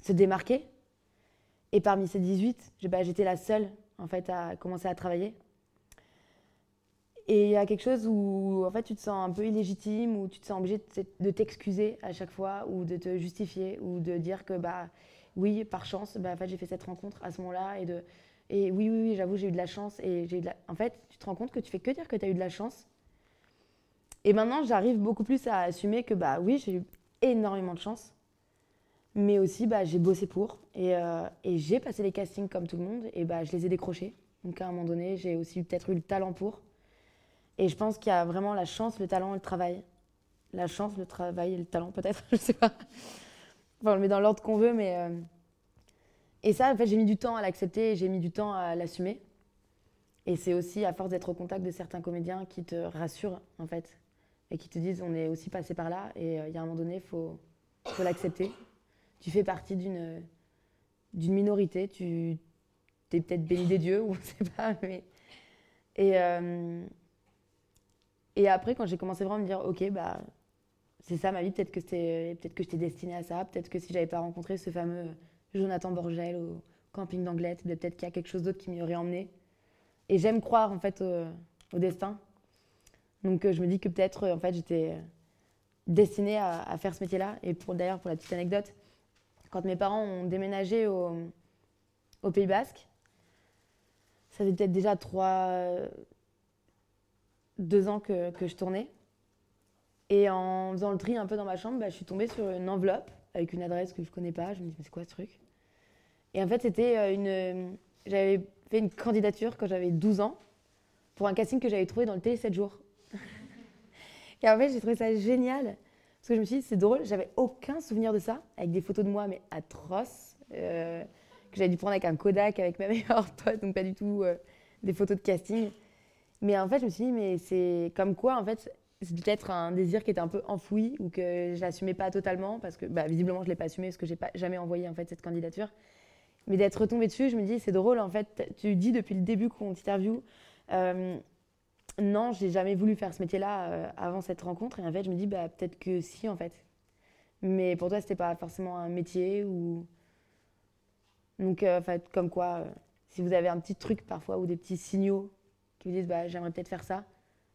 se démarquer. Et parmi ces 18, bah, j'étais la seule, en fait, à commencer à travailler. Et il y a quelque chose où en fait tu te sens un peu illégitime, ou tu te sens obligé de t'excuser à chaque fois, ou de te justifier, ou de dire que bah oui, par chance, bah, en fait, j'ai fait cette rencontre à ce moment-là, et de et oui, oui, oui j'avoue, j'ai eu de la chance, et en fait, tu te rends compte que tu fais que dire que tu as eu de la chance. Et maintenant, j'arrive beaucoup plus à assumer que bah oui, j'ai eu énormément de chance, mais aussi bah j'ai bossé pour, et, euh, et j'ai passé les castings comme tout le monde, et bah je les ai décrochés. Donc à un moment donné, j'ai aussi peut-être eu le talent pour. Et je pense qu'il y a vraiment la chance, le talent et le travail. La chance, le travail et le talent, peut-être, je sais pas. Enfin, on le met dans l'ordre qu'on veut, mais. Euh, et ça, en fait, j'ai mis du temps à l'accepter j'ai mis du temps à l'assumer. Et c'est aussi à force d'être au contact de certains comédiens qui te rassurent, en fait, et qui te disent on est aussi passé par là, et euh, il y a un moment donné, il faut, faut l'accepter. Tu fais partie d'une d'une minorité, tu es peut-être béni des dieux, ou on ne sait pas, mais. Et. Euh, et après, quand j'ai commencé vraiment à me dire, ok, bah, c'est ça ma vie, peut-être que, peut que j'étais destinée à ça, peut-être que si j'avais pas rencontré ce fameux Jonathan Borgel au camping d'Anglette, peut-être qu'il y a quelque chose d'autre qui m'y aurait emmené. Et j'aime croire en fait au, destin. Donc euh, je me dis que peut-être en fait j'étais destinée à, faire ce métier-là. Et d'ailleurs pour la petite anecdote, quand mes parents ont déménagé au, Pays Basque, ça faisait peut-être déjà trois, deux ans que, que, je tournais. Et en faisant le tri un peu dans ma chambre, bah, je suis tombée sur une enveloppe avec une adresse que je connais pas. Je me dis, mais c'est quoi ce truc? Et en fait, c'était euh, une. J'avais fait une candidature quand j'avais 12 ans pour un casting que j'avais trouvé dans le Télé 7 jours. et en fait, j'ai trouvé ça génial. Parce que je me suis dit, c'est drôle, j'avais aucun souvenir de ça, avec des photos de moi, mais atroces, euh, que j'avais dû prendre avec un Kodak, avec ma meilleure pote, donc pas du tout euh, des photos de casting. Mais en fait, je me suis dit, mais c'est comme quoi, en fait, c'est peut-être un désir qui était un peu enfoui ou que j'assumais pas totalement parce que bah, visiblement je l'ai pas assumé parce que j'ai pas jamais envoyé en fait cette candidature. Mais d'être retombée dessus, je me dis c'est drôle en fait. Tu dis depuis le début qu'on t'interviewe, euh, non, j'ai jamais voulu faire ce métier-là euh, avant cette rencontre et en fait je me dis bah peut-être que si en fait. Mais pour toi c'était pas forcément un métier ou donc euh, en fait comme quoi si vous avez un petit truc parfois ou des petits signaux qui vous disent bah, j'aimerais peut-être faire ça,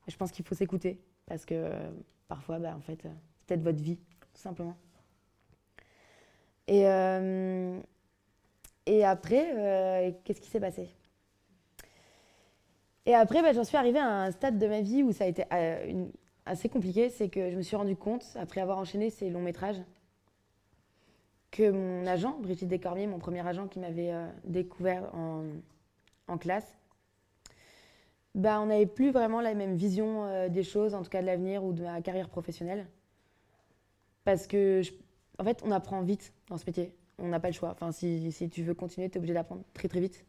je pense qu'il faut s'écouter parce que euh, parfois, bah, en fait, c'est peut-être votre vie, tout simplement. Et, euh, après, euh, qu'est-ce qui s'est passé? Et après, bah, j'en suis arrivée à un stade de ma vie où ça a été assez compliqué. C'est que je me suis rendu compte, après avoir enchaîné ces longs métrages, que mon agent, Brigitte Descormier, mon premier agent qui m'avait découvert en, en classe, bah, on n'avait plus vraiment la même vision euh, des choses, en tout cas de l'avenir ou de ma carrière professionnelle. Parce que, en fait, on apprend vite dans ce métier. On n'a pas le choix. Enfin, si, si tu veux continuer, tu es obligé d'apprendre très très vite.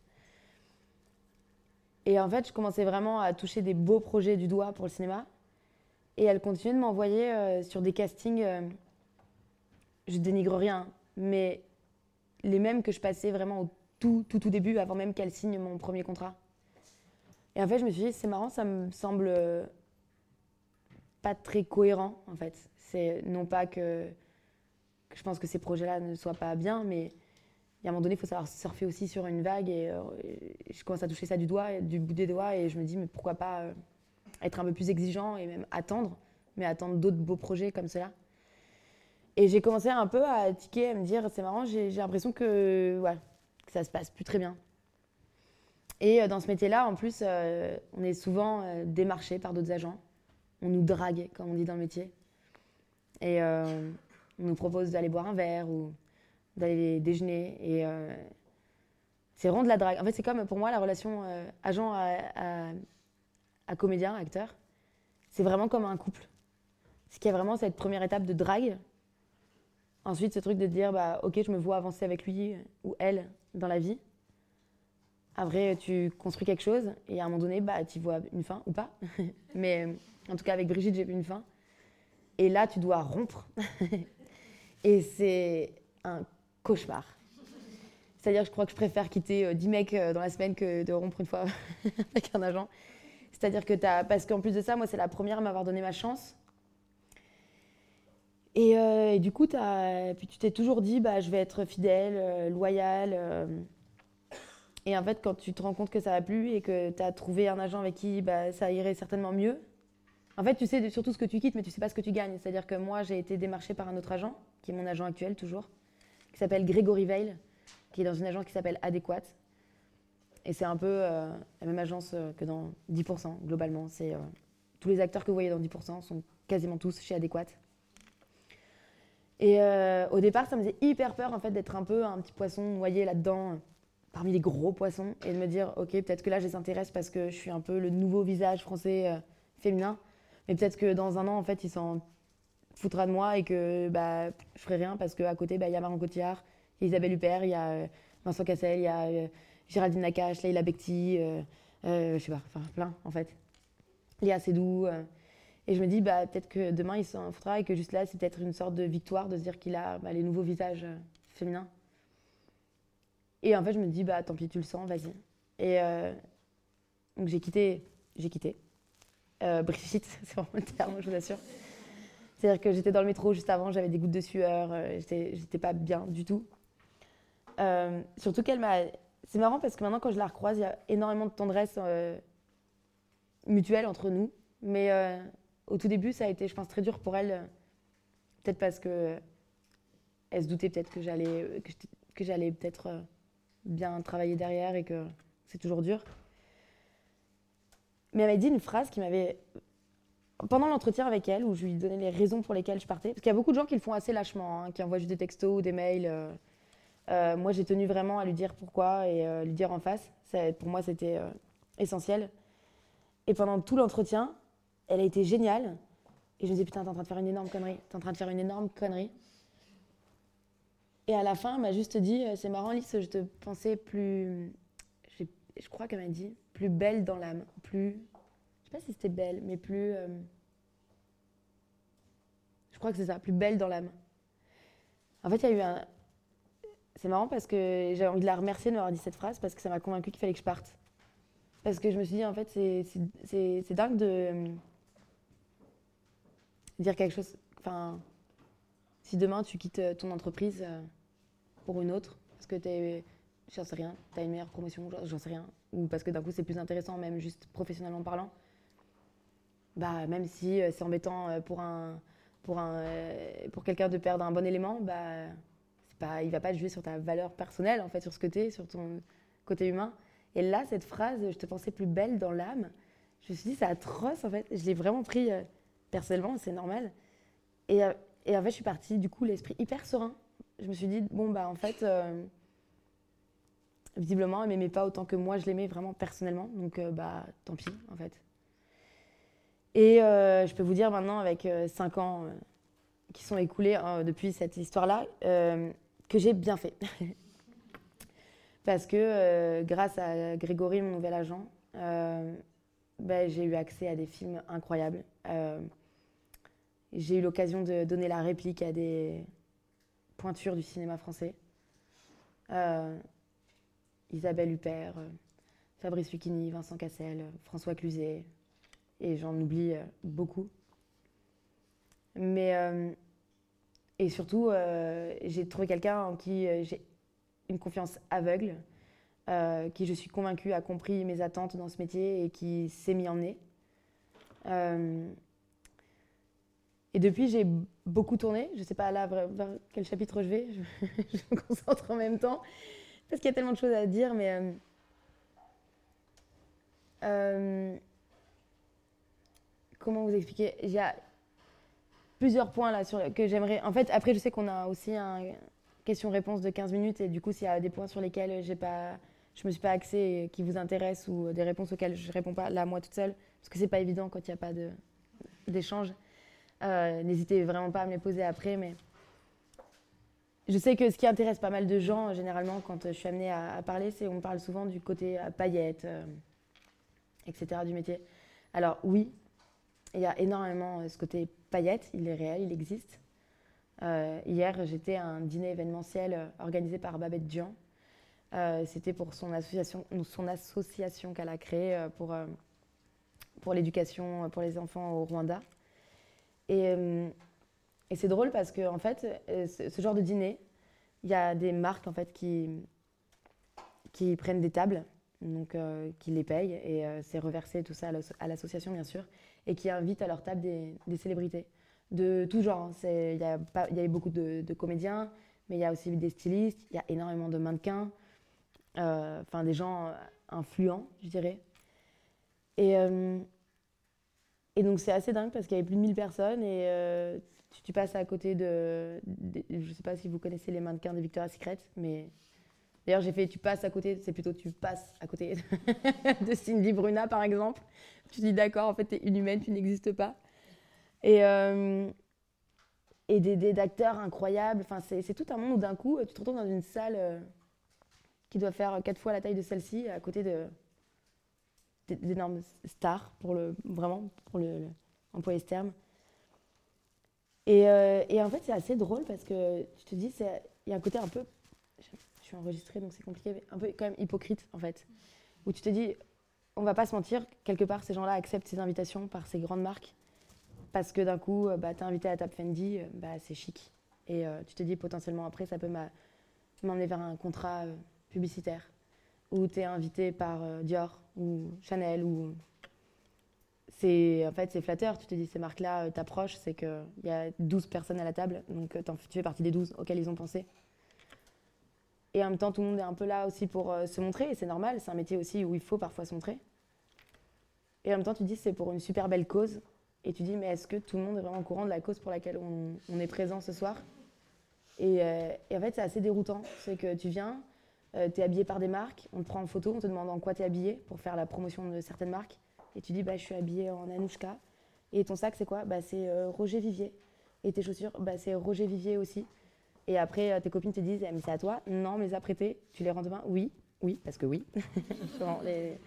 Et en fait, je commençais vraiment à toucher des beaux projets du doigt pour le cinéma. Et elle continuait de m'envoyer euh, sur des castings. Euh, je dénigre rien, mais les mêmes que je passais vraiment au tout, tout, tout début, avant même qu'elle signe mon premier contrat. Et en fait, je me suis dit, c'est marrant, ça me semble euh, pas très cohérent, en fait. C'est non pas que, je pense que ces projets-là ne soient pas bien, mais y a un moment donné, il faut savoir surfer aussi sur une vague. Euh, et, je commence à toucher ça du doigt, du bout des doigts, et je me dis, mais pourquoi pas euh, être un peu plus exigeant et même attendre, mais attendre d'autres beaux projets comme cela. Et j'ai commencé un peu à tiquer, à me dire, c'est marrant, j'ai l'impression que, ouais, que ça se passe plus très bien. Et euh, dans ce métier-là, en plus, on est souvent démarché par d'autres agents. On nous drague, comme on dit dans le métier. Et on nous propose d'aller boire un verre ou d'aller déjeuner. Et c'est vraiment de la drague. En fait, c'est comme pour moi la relation agent à, à, comédien, acteur. C'est vraiment comme un couple. C'est qu'il y a vraiment cette première étape de drague Ensuite, ce truc de dire, bah, ok, je me vois avancer avec lui ou elle dans la vie. Après, tu construis quelque chose et à un moment donné, bah, tu vois une fin ou pas. Mais en tout cas, avec Brigitte, j'ai vu une fin. Et là, tu dois rompre. et c'est un cauchemar. C'est-à-dire, je crois que je préfère quitter 10 euh, mecs euh, dans la semaine que de rompre une fois avec un agent. C'est-à-dire que as. Parce qu'en plus de ça, moi, c'est la première à m'avoir donné ma chance. Et, euh, du coup, puis tu t'es toujours dit, bah, je vais être fidèle, loyal. et en fait, quand tu te rends compte que ça va plus et que tu as trouvé un agent avec qui bah, ça irait certainement mieux, en fait, tu sais surtout ce que tu quittes, mais tu sais pas ce que tu gagnes. C'est-à-dire que moi, j'ai été démarchée par un autre agent, qui est mon agent actuel toujours, qui s'appelle Grégory Veil qui est dans une agence qui s'appelle Adéquate. Et c'est un peu euh, la même agence euh, que dans 10%, globalement. Euh, tous les acteurs que vous voyez dans 10% sont quasiment tous chez Adéquate. Et au départ, ça me faisait hyper peur en fait, d'être un peu un petit poisson noyé là-dedans, parmi les gros poissons, et de me dire, ok, peut-être que là, je les intéresse parce que je suis un peu le nouveau visage français féminin, mais peut-être que dans un an, en fait, il s'en foutra de moi et que bah, je ferai rien parce qu'à côté, bah, il y a Marion Cotillard, Isabelle Huppert, il y a euh, Vincent Cassel, il y a euh, Géraldine Nakache, Leila Bekti, euh, je sais pas, enfin plein en fait. Léa Seydoux. et je me dis, bah, peut-être que demain il s'en foutra et que juste là, c'est peut-être une sorte de victoire de se dire qu'il a bah, les nouveaux visages féminins. Et en fait, je me dis, bah, tant pis, tu le sens, vas-y. Et donc j'ai quitté, j'ai quitté. Brigitte, c'est vraiment le terme, je vous assure. C'est-à-dire que j'étais dans le métro juste avant, j'avais des gouttes de sueur, j'étais pas bien du tout. Euh, surtout qu'elle m'a. C'est marrant parce que maintenant, quand je la recroise, il y a énormément de tendresse euh, mutuelle entre nous. Mais euh, au tout début, ça a été, je pense, très dur pour elle. peut-être parce que elle se doutait peut-être que j'allais que j'allais peut-être bien travailler derrière et que c'est toujours dur. Mais elle m'a dit une phrase qui m'avait pendant l'entretien avec elle, où je lui donnais les raisons pour lesquelles je partais, parce qu'il y a beaucoup de gens qui le font assez lâchement, hein, qui envoient juste des textos ou des mails. Euh, moi, j'ai tenu vraiment à lui dire pourquoi et euh, lui dire en face. pour moi, c'était euh, essentiel. Et pendant tout l'entretien, elle a été géniale. Et je me disais, putain, t'es en train de faire une énorme connerie. T'es en train de faire une énorme connerie. Et à la fin, elle m'a juste dit, c'est marrant, Lise, je te pensais plus. Je crois qu'elle m'a dit, plus belle dans l'âme. Plus. Je sais pas si c'était belle, mais plus. Je crois que c'est ça, plus belle dans l'âme. En fait, il y a eu un, c'est marrant parce que j'ai envie de la remercier de m'avoir dit cette phrase parce que ça m'a convaincu qu'il fallait que je parte. Parce que je me suis dit, en fait, c'est dingue de euh, dire quelque chose. Enfin, si demain tu quittes euh, ton entreprise euh, pour une autre, parce que tu j'en sais rien, tu as une meilleure promotion, j'en sais rien, ou parce que d'un coup c'est plus intéressant, même juste professionnellement parlant, bah, même si c'est embêtant pour, un, pour, un, pour quelqu'un de perdre un bon élément, bah, pas, il va pas jouer sur ta valeur personnelle, en fait, sur ce es, sur ton côté humain. Et là, cette phrase, je te pensais plus belle dans l'âme, je me suis dit, c'est atroce, en fait. Je l'ai vraiment pris euh, personnellement, c'est normal. Et, euh, et, en fait, je suis partie, du coup, l'esprit hyper serein. Je me suis dit, bon, bah, en fait, euh, visiblement, elle m'aimait pas autant que moi, je l'aimais vraiment personnellement. Donc, bah, tant pis, en fait. Et je peux vous dire maintenant, avec 5 ans qui sont écoulés depuis cette histoire-là, que j'ai bien fait. Parce que euh, grâce à Grégory, mon nouvel agent, euh, ben, j'ai eu accès à des films incroyables. Euh, j'ai eu l'occasion de donner la réplique à des pointures du cinéma français. Isabelle Huppert, Fabrice Lucchini, Vincent Cassel, François Cluzet, et j'en oublie beaucoup. Mais et surtout, euh, j'ai trouvé quelqu'un en qui euh, j'ai une confiance aveugle, euh, qui, je suis convaincue, a compris mes attentes dans ce métier et qui s'est mis en nez. et depuis, j'ai beaucoup tourné. Je ne sais pas là vers, quel chapitre je vais. Je, me concentre en même temps parce qu'il y a tellement de choses à dire. Mais comment vous expliquer Il y a plusieurs points là que j'aimerais. En fait, après, je sais qu'on a aussi un question-réponse de 15 minutes et du coup, s'il y a des points sur lesquels j'ai pas, je me suis pas axée qui vous intéressent ou des réponses auxquelles je réponds pas là, moi toute seule, parce que c'est pas évident quand il n'y a pas d'échange, euh, n'hésitez vraiment pas à me les poser après. Mais je sais que ce qui intéresse pas mal de gens, généralement, quand je suis amenée à, parler, c'est on parle souvent du côté paillettes, etc., du métier. Alors oui, il y a énormément ce côté paillettes, il est réel, il existe. hier, j'étais à un dîner événementiel organisé par Babette Dian, euh, c'était pour son association, son association qu'elle a créée euh, pour, euh, pour l'éducation pour les enfants au Rwanda. Et, et c'est drôle parce que en fait, ce genre de dîner, il y a des marques en fait qui, qui prennent des tables, donc qui les payent et c'est reversé tout ça à l'association bien sûr, et qui invitent à leur table des, célébrités de tout genre. Hein. Il y, a eu beaucoup de, de comédiens, mais il y a aussi des stylistes, il y a énormément de mannequins. Euh, enfin des gens euh, influents, je dirais. Et, euh, et donc c'est assez dingue parce qu'il y avait plus de 1000 personnes et tu, passes à côté de, Je ne sais pas si vous connaissez les mannequins de Victoria's Secret, mais d'ailleurs j'ai fait tu passes à côté, c'est plutôt tu passes à côté de Cindy Bruna par exemple. Tu dis d'accord, en fait tu es une humaine, tu n'existes pas. Et, et des, d'acteurs incroyables, enfin c'est, tout un monde où d'un coup tu te retrouves dans une salle qui doit faire quatre fois la taille de celle-ci, à côté d'énormes stars, pour le, vraiment, pour le, employer ce terme. Et, euh, et en fait, c'est assez drôle parce que tu te dis, il y a un côté un peu, suis enregistrée donc c'est compliqué, mais un peu quand même hypocrite en fait, où tu te dis, on va pas se mentir, quelque part, ces gens-là acceptent ces invitations par ces grandes marques parce que d'un coup, euh, bah, tu es invité à table Fendi, euh, bah, c'est chic. Et tu te dis, potentiellement après, ça peut m'emmener vers un contrat publicitaire, où tu es invité par euh, Dior ou Chanel ou c'est en fait c'est flatteur. Tu te dis ces marques là euh, t'approches c'est qu'il y a 12 personnes à la table donc euh, tu fais partie des 12 auxquelles ils ont pensé et en même temps tout le monde est un peu là aussi pour se montrer et c'est normal c'est un métier aussi où il faut parfois se montrer et en même temps tu dis c'est pour une super belle cause et tu dis mais est-ce que tout le monde est vraiment au courant de la cause pour laquelle on, est présent ce soir? Et, et en fait c'est assez déroutant c'est que tu viens euh, tu es habillé par des marques, on te prend en photo, on te demande en quoi tu es habillé pour faire la promotion de certaines marques. Et tu dis, bah, je suis habillée en Anouchka. Et ton sac, c'est quoi? Bah, C'est euh, Roger Vivier. Et tes chaussures, bah, c'est Roger Vivier aussi. Et après, euh, tes copines te disent, eh, mais c'est à toi Non, mais les as prêtées. Tu les rends demain Oui, oui, parce que oui.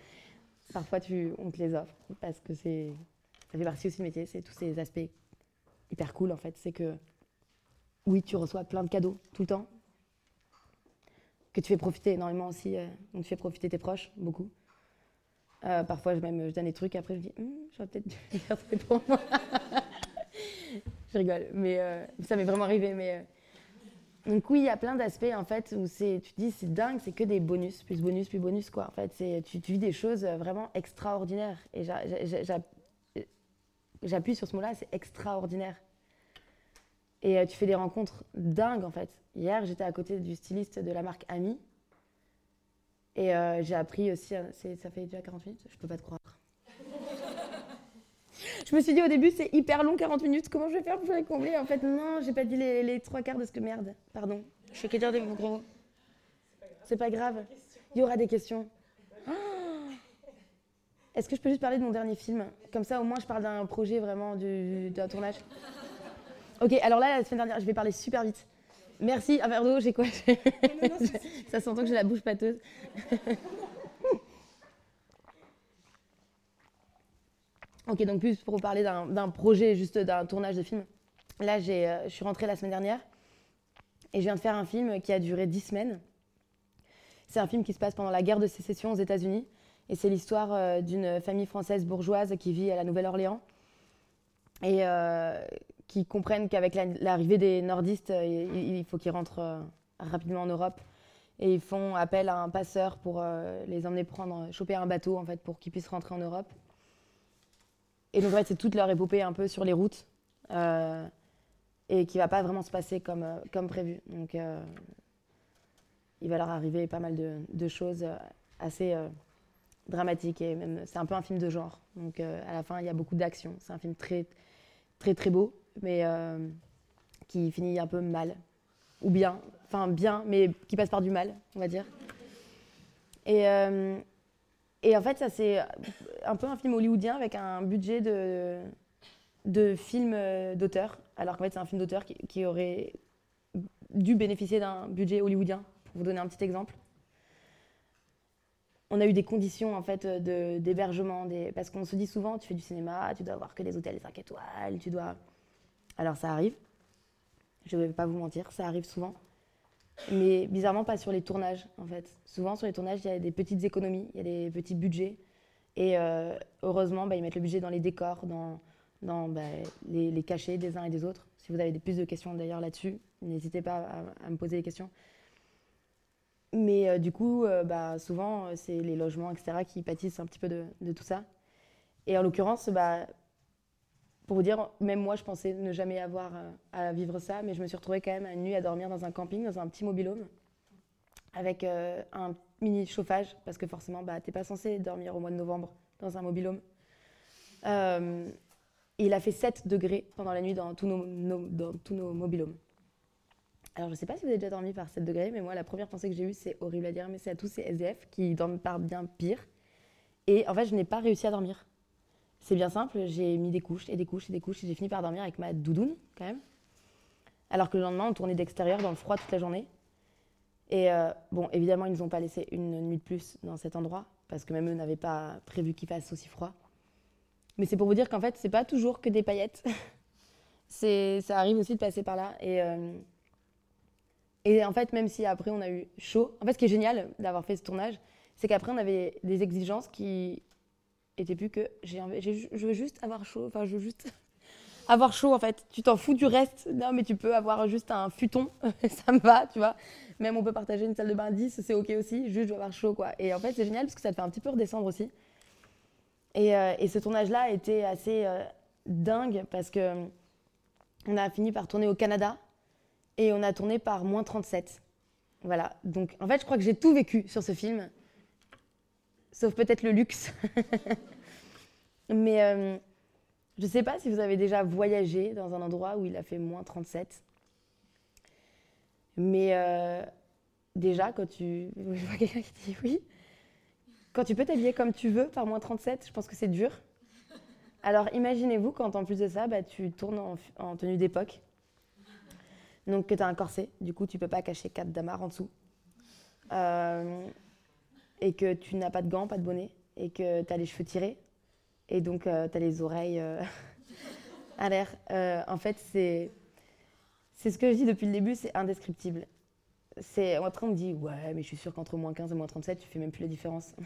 Parfois, tu... on te les offre parce que c'est... ça fait partie aussi du métier. C'est tous ces aspects hyper cool, en fait. C'est que, oui, tu reçois plein de cadeaux tout le temps que tu fais profiter énormément aussi. Euh, donc tu fais profiter tes proches, beaucoup. Euh, parfois, je, même, je donne des trucs, après je me dis, hm, j'aurais peut-être dû garder pour moi. je rigole, mais euh, ça m'est vraiment arrivé. Mais, Donc oui, il y a plein d'aspects, en fait, où tu te dis, c'est dingue, c'est que des bonus, plus bonus, plus bonus, quoi. En fait, tu, tu vis des choses vraiment extraordinaires. Et j'appuie sur ce mot-là, c'est extraordinaire. Et tu fais des rencontres dingues, en fait. Hier, j'étais à côté du styliste de la marque Ami. Et euh, j'ai appris aussi, euh, ça fait déjà 40 minutes, je peux pas te croire. Je me suis dit au début, c'est hyper long, 40 minutes, comment je vais faire pour les combler En fait, non, j'ai pas dit les, trois quarts de ce que merde, pardon. Je fais que dire des mots gros. C'est pas grave. Il y aura des questions. Ah Est-ce que je peux juste parler de mon dernier film? Comme ça, au moins, je parle d'un projet vraiment d'un tournage. Ok, alors là, la semaine dernière, je vais parler super vite. Merci, un verre d'eau, j'ai quoi? Ça s'entend que j'ai la bouche pâteuse. Ok, donc plus pour vous parler d'un projet, juste d'un tournage de film. Là, euh, je suis rentrée la semaine dernière et je viens de faire un film qui a duré dix semaines. C'est un film qui se passe pendant la guerre de sécession aux États-Unis. Et c'est l'histoire euh, d'une famille française bourgeoise qui vit à la Nouvelle-Orléans. Et euh, qui comprennent qu'avec l'arrivée des nordistes, euh, il, faut qu'ils rentrent rapidement en Europe. Et ils font appel à un passeur pour les emmener prendre, choper un bateau en fait, pour qu'ils puissent rentrer en Europe. Et donc, en fait, c'est toute leur épopée un peu sur les routes et qui va pas vraiment se passer comme, comme prévu. Donc, il va leur arriver pas mal de, choses assez dramatiques et même c'est un peu un film de genre. Donc, à la fin, il y a beaucoup d'action. C'est un film très, très, très beau mais euh, qui finit un peu mal. Ou bien, enfin bien, mais qui passe par du mal, on va dire. Et, euh, et en fait, ça c'est un peu un film hollywoodien avec un budget de, de film euh, d'auteur. Alors qu'en fait, c'est un film d'auteur qui, aurait dû bénéficier d'un budget hollywoodien, pour vous donner un petit exemple. On a eu des conditions en fait d'hébergement, parce qu'on se dit souvent, tu fais du cinéma, tu dois avoir que des hôtels 5 étoiles, tu dois. Alors ça arrive, je ne vais pas vous mentir, ça arrive souvent. Mais bizarrement, pas sur les tournages, en fait. Souvent, sur les tournages, il y a des petites économies, il y a des petits budgets. Et euh, heureusement, bah, ils mettent le budget dans les décors, dans, dans bah, les, cachets des uns et des autres. Si vous avez plus de questions d'ailleurs là-dessus, n'hésitez pas à, me poser des questions. Mais euh, du coup, euh, bah, souvent, c'est les logements, etc., qui pâtissent un petit peu de, de tout ça. Et en l'occurrence, bah, pour vous dire, même moi, je pensais ne jamais avoir à vivre ça, mais je me suis retrouvée quand même une nuit à dormir dans un camping, dans un petit mobilhome, avec un mini chauffage, parce que forcément, bah, tu n'es pas censé dormir au mois de novembre dans un mobilhome. Euh, il a fait 7 degrés pendant la nuit dans tous nos, dans nos mobilhomes. Alors, je ne sais pas si vous avez déjà dormi par 7 degrés, mais moi, la première pensée que j'ai eue, c'est horrible à dire, mais c'est à tous ces SDF qui dorment par bien pire. Et en fait, je n'ai pas réussi à dormir. C'est bien simple, j'ai mis des couches et des couches et des couches et j'ai fini par dormir avec ma doudoune, quand même. Alors que le lendemain, on tournait d'extérieur dans le froid toute la journée. Et euh, bon, évidemment, ils nous ont pas laissé une nuit de plus dans cet endroit, parce que même eux n'avaient pas prévu qu'il fasse aussi froid. Mais c'est pour vous dire qu'en fait, c'est pas toujours que des paillettes. c'est, ça arrive aussi de passer par là. Et, euh, et en fait, même si après on a eu chaud, en fait, ce qui est génial d'avoir fait ce tournage, c'est qu'après on avait des exigences qui étaient plus que j'ai, je veux juste avoir chaud, enfin, je veux juste avoir chaud en fait. Tu t'en fous du reste. Non, mais tu peux avoir juste un futon, ça me va, tu vois. Même on peut partager une salle de bain 10, c'est ok aussi. Juste, je veux avoir chaud, quoi. Et en fait, c'est génial parce que ça te fait un petit peu redescendre aussi. Et, euh, et ce tournage-là été assez euh, dingue parce que euh, on a fini par tourner au Canada et on a tourné par moins 37. Voilà. Donc, en fait, je crois que j'ai tout vécu sur ce film, sauf peut-être le luxe. mais je ne sais pas si vous avez déjà voyagé dans un endroit où il a fait moins 37. Mais euh, déjà, quand tu. Je vois quelqu'un qui dit oui. Quand tu peux t'habiller comme tu veux par moins 37, je pense que c'est dur. Alors imaginez-vous quand en plus de ça, bah, tu tournes en, tenue d'époque. Donc que tu as un corset, du coup tu peux pas cacher quatre damarres en dessous. Euh, et que tu n'as pas de gants, pas de bonnet, et que tu as les cheveux tirés, et donc, euh, tu as les oreilles euh, à l'air. Euh, en fait, c'est, ce que je dis depuis le début, c'est indescriptible. C'est, après, on me dit, ouais, mais je suis sûre qu'entre moins 15 et moins 37, tu fais même plus la différence.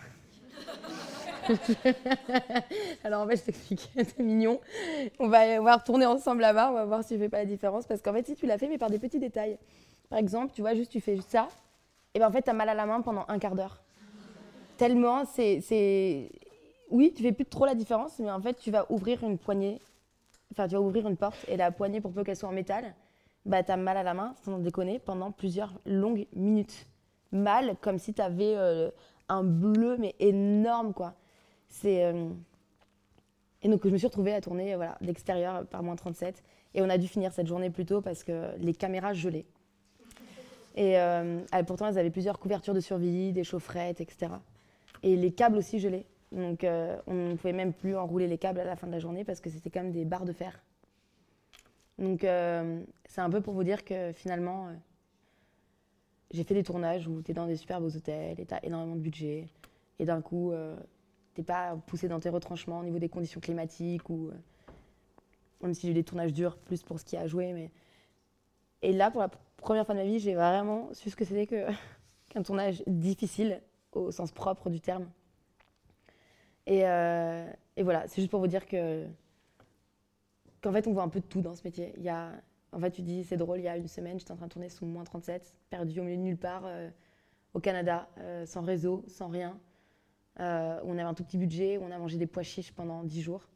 Alors en fait, je t'explique, c'est mignon. On va, on va retourner ensemble là-bas, on va voir si je fais pas la différence. Parce qu'en fait, si tu l'as fait, mais par des petits détails. Par exemple, tu vois, juste tu fais ça, et ben en fait, tu as mal à la main pendant un quart d'heure. Tellement, c'est, oui, tu fais plus trop la différence, mais en fait, tu vas ouvrir une poignée, enfin, tu vas ouvrir une porte, et la poignée, pour peu qu'elle soit en métal, bah, tu as mal à la main, sans déconner, pendant plusieurs longues minutes. Mal, comme si tu avais euh, un bleu, mais énorme, quoi. C'est. Euh, et donc, je me suis retrouvée à tourner voilà, d'extérieur par moins 37. Et on a dû finir cette journée plus tôt parce que les caméras gelaient. Et euh, pourtant, elles avaient plusieurs couvertures de survie, des chaufferettes, etc. Et les câbles aussi gelés. Donc euh, on ne pouvait même plus enrouler les câbles à la fin de la journée parce que c'était comme des barres de fer. Donc euh, c'est un peu pour vous dire que finalement, euh, j'ai fait des tournages où tu es dans des super beaux hôtels et tu as énormément de budget. Et d'un coup, tu n'es pas poussé dans tes retranchements au niveau des conditions climatiques ou même si j'ai eu des tournages durs, plus pour ce qui a joué. Mais... Et là, pour la première fois de ma vie, j'ai vraiment su ce que c'était qu'un tournage difficile au sens propre du terme. Euh, et, voilà, c'est juste pour vous dire que qu'en fait, on voit un peu de tout dans ce métier. Il y a, en fait, tu dis, c'est drôle, il y a une semaine, j'étais en train de tourner sous moins 37, perdu au milieu de nulle part, euh, au Canada, euh, sans réseau, sans rien. on avait un tout petit budget, on a mangé des pois chiches pendant 10 jours.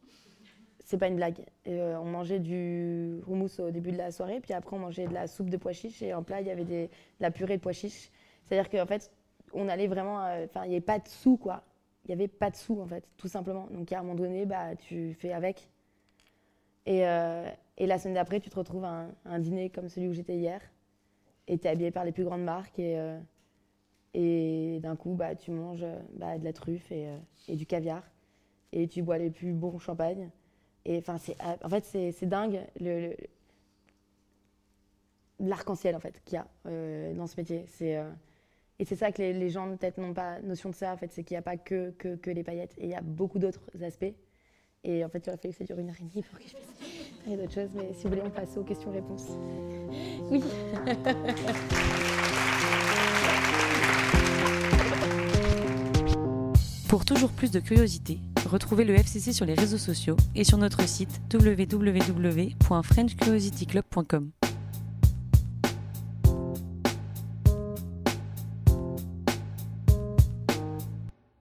C'est pas une blague. on mangeait du houmous au début de la soirée, puis après on mangeait de la soupe de pois chiches, et en plat, il y avait des, de la purée de pois chiches. C'est-à-dire qu'en fait, on allait vraiment. Enfin, il n'y avait pas de sous, quoi il n'y avait pas de sous, en fait, tout simplement. Donc, à un moment donné, bah, tu fais avec. Et, euh, et la semaine d'après, tu te retrouves à un, dîner comme celui où j'étais hier. Et tu es habillé par les plus grandes marques. Et, euh, et d'un coup, bah, tu manges bah, de la truffe et, euh, et, du caviar. Et tu bois les plus bons champagnes. Et enfin, en fait, c'est dingue. Le, l'arc-en-ciel en fait qu'il y a euh, dans ce métier. C'est euh, et c'est ça que les, les gens peut-être n'ont pas notion de ça en fait, c'est qu'il n'y a pas que, que, que les paillettes et il y a beaucoup d'autres aspects. Et en fait, il aurait fallu que ça dure une heure et demie pour que je puisse d'autres choses. Mais si vous voulez, on passe aux questions-réponses. Oui. Pour toujours plus de curiosité, retrouvez le FCC sur les réseaux sociaux et sur notre site www.frenchcuriosityclub.com.